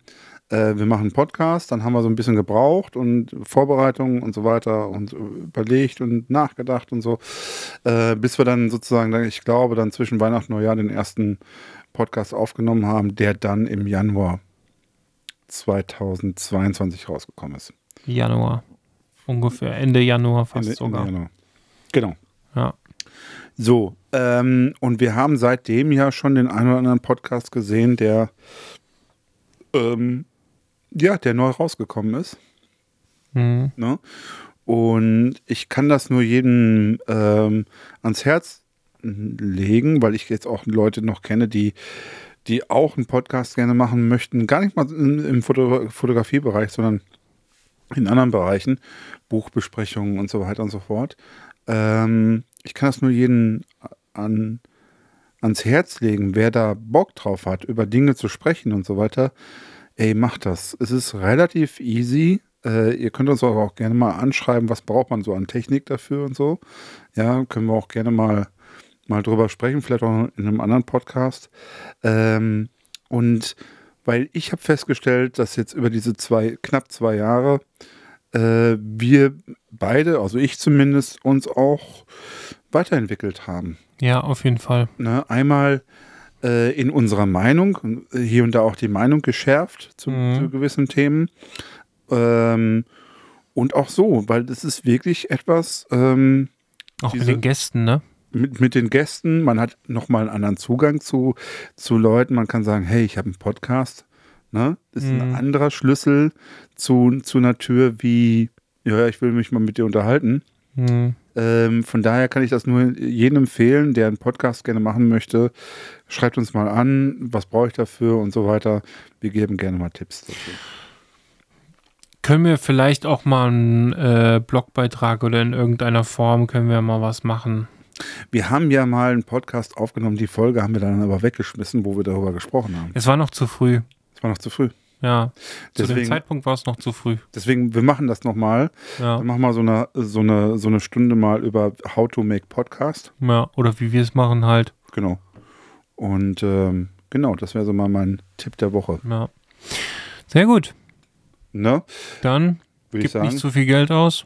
äh, wir machen einen Podcast. Dann haben wir so ein bisschen gebraucht und Vorbereitungen und so weiter und überlegt und nachgedacht und so, äh, bis wir dann sozusagen, ich glaube, dann zwischen Weihnachten und Neujahr den ersten Podcast aufgenommen haben, der dann im Januar 2022 rausgekommen ist. Januar. Ungefähr Ende Januar fast Ende- sogar. Ende Januar. Genau. Ja. So, ähm, und wir haben seitdem ja schon den einen oder anderen Podcast gesehen, der ähm, ja, der neu rausgekommen ist. Mhm. Ne? Und ich kann das nur jedem ähm, ans Herz legen, weil ich jetzt auch Leute noch kenne, die, die auch einen Podcast gerne machen möchten. Gar nicht mal im, im Foto Fotografiebereich, sondern in anderen Bereichen, Buchbesprechungen und so weiter und so fort. Ähm, ich kann das nur jedem an, ans Herz legen, wer da Bock drauf hat, über Dinge zu sprechen und so weiter. Ey, macht das. Es ist relativ easy. Äh, ihr könnt uns aber auch gerne mal anschreiben, was braucht man so an Technik dafür und so. Ja, können wir auch gerne mal, mal drüber sprechen, vielleicht auch in einem anderen Podcast. Ähm, und weil ich habe festgestellt, dass jetzt über diese zwei, knapp zwei Jahre äh, wir beide, also ich zumindest, uns auch weiterentwickelt haben. ja, auf jeden Fall. Ne? Einmal äh, in unserer Meinung, äh, hier und da auch die Meinung geschärft zu, Mhm. zu gewissen Themen. Ähm, und auch so, weil das ist wirklich etwas ähm, Auch mit Diese- den Gästen, ne? mit, mit den Gästen. Man hat nochmal einen anderen Zugang zu, zu Leuten. Man kann sagen, hey, ich habe einen Podcast. Ne? Das ist ein Mhm. anderer Schlüssel zu, zu einer Tür wie, ja, ich will mich mal mit dir unterhalten. Mhm. Ähm, von daher kann ich das nur jedem empfehlen, der einen Podcast gerne machen möchte. Schreibt uns mal an, was brauche ich dafür und so weiter. Wir geben gerne mal Tipps dafür. Können wir vielleicht auch mal einen äh, Blogbeitrag oder in irgendeiner Form können wir mal was machen? Wir haben ja mal einen Podcast aufgenommen, die Folge haben wir dann aber weggeschmissen, wo wir darüber gesprochen haben. Es war noch zu früh. Das war noch zu früh. Ja. Zu dem Zeitpunkt war es noch zu früh. Deswegen, wir machen das nochmal. Ja. Wir machen mal so eine, so, eine, so eine Stunde mal über How to Make Podcast. ja. Oder wie wir es machen halt. Genau. Und ähm, genau, das wäre so mal mein Tipp der Woche. Ja. Sehr gut. Ne? Dann Würde gib nicht zu viel Geld aus.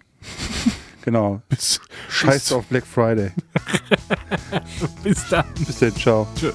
genau. Bis, Scheiß auf Black Friday. bis dann. Bis dann. Ciao. Tschö.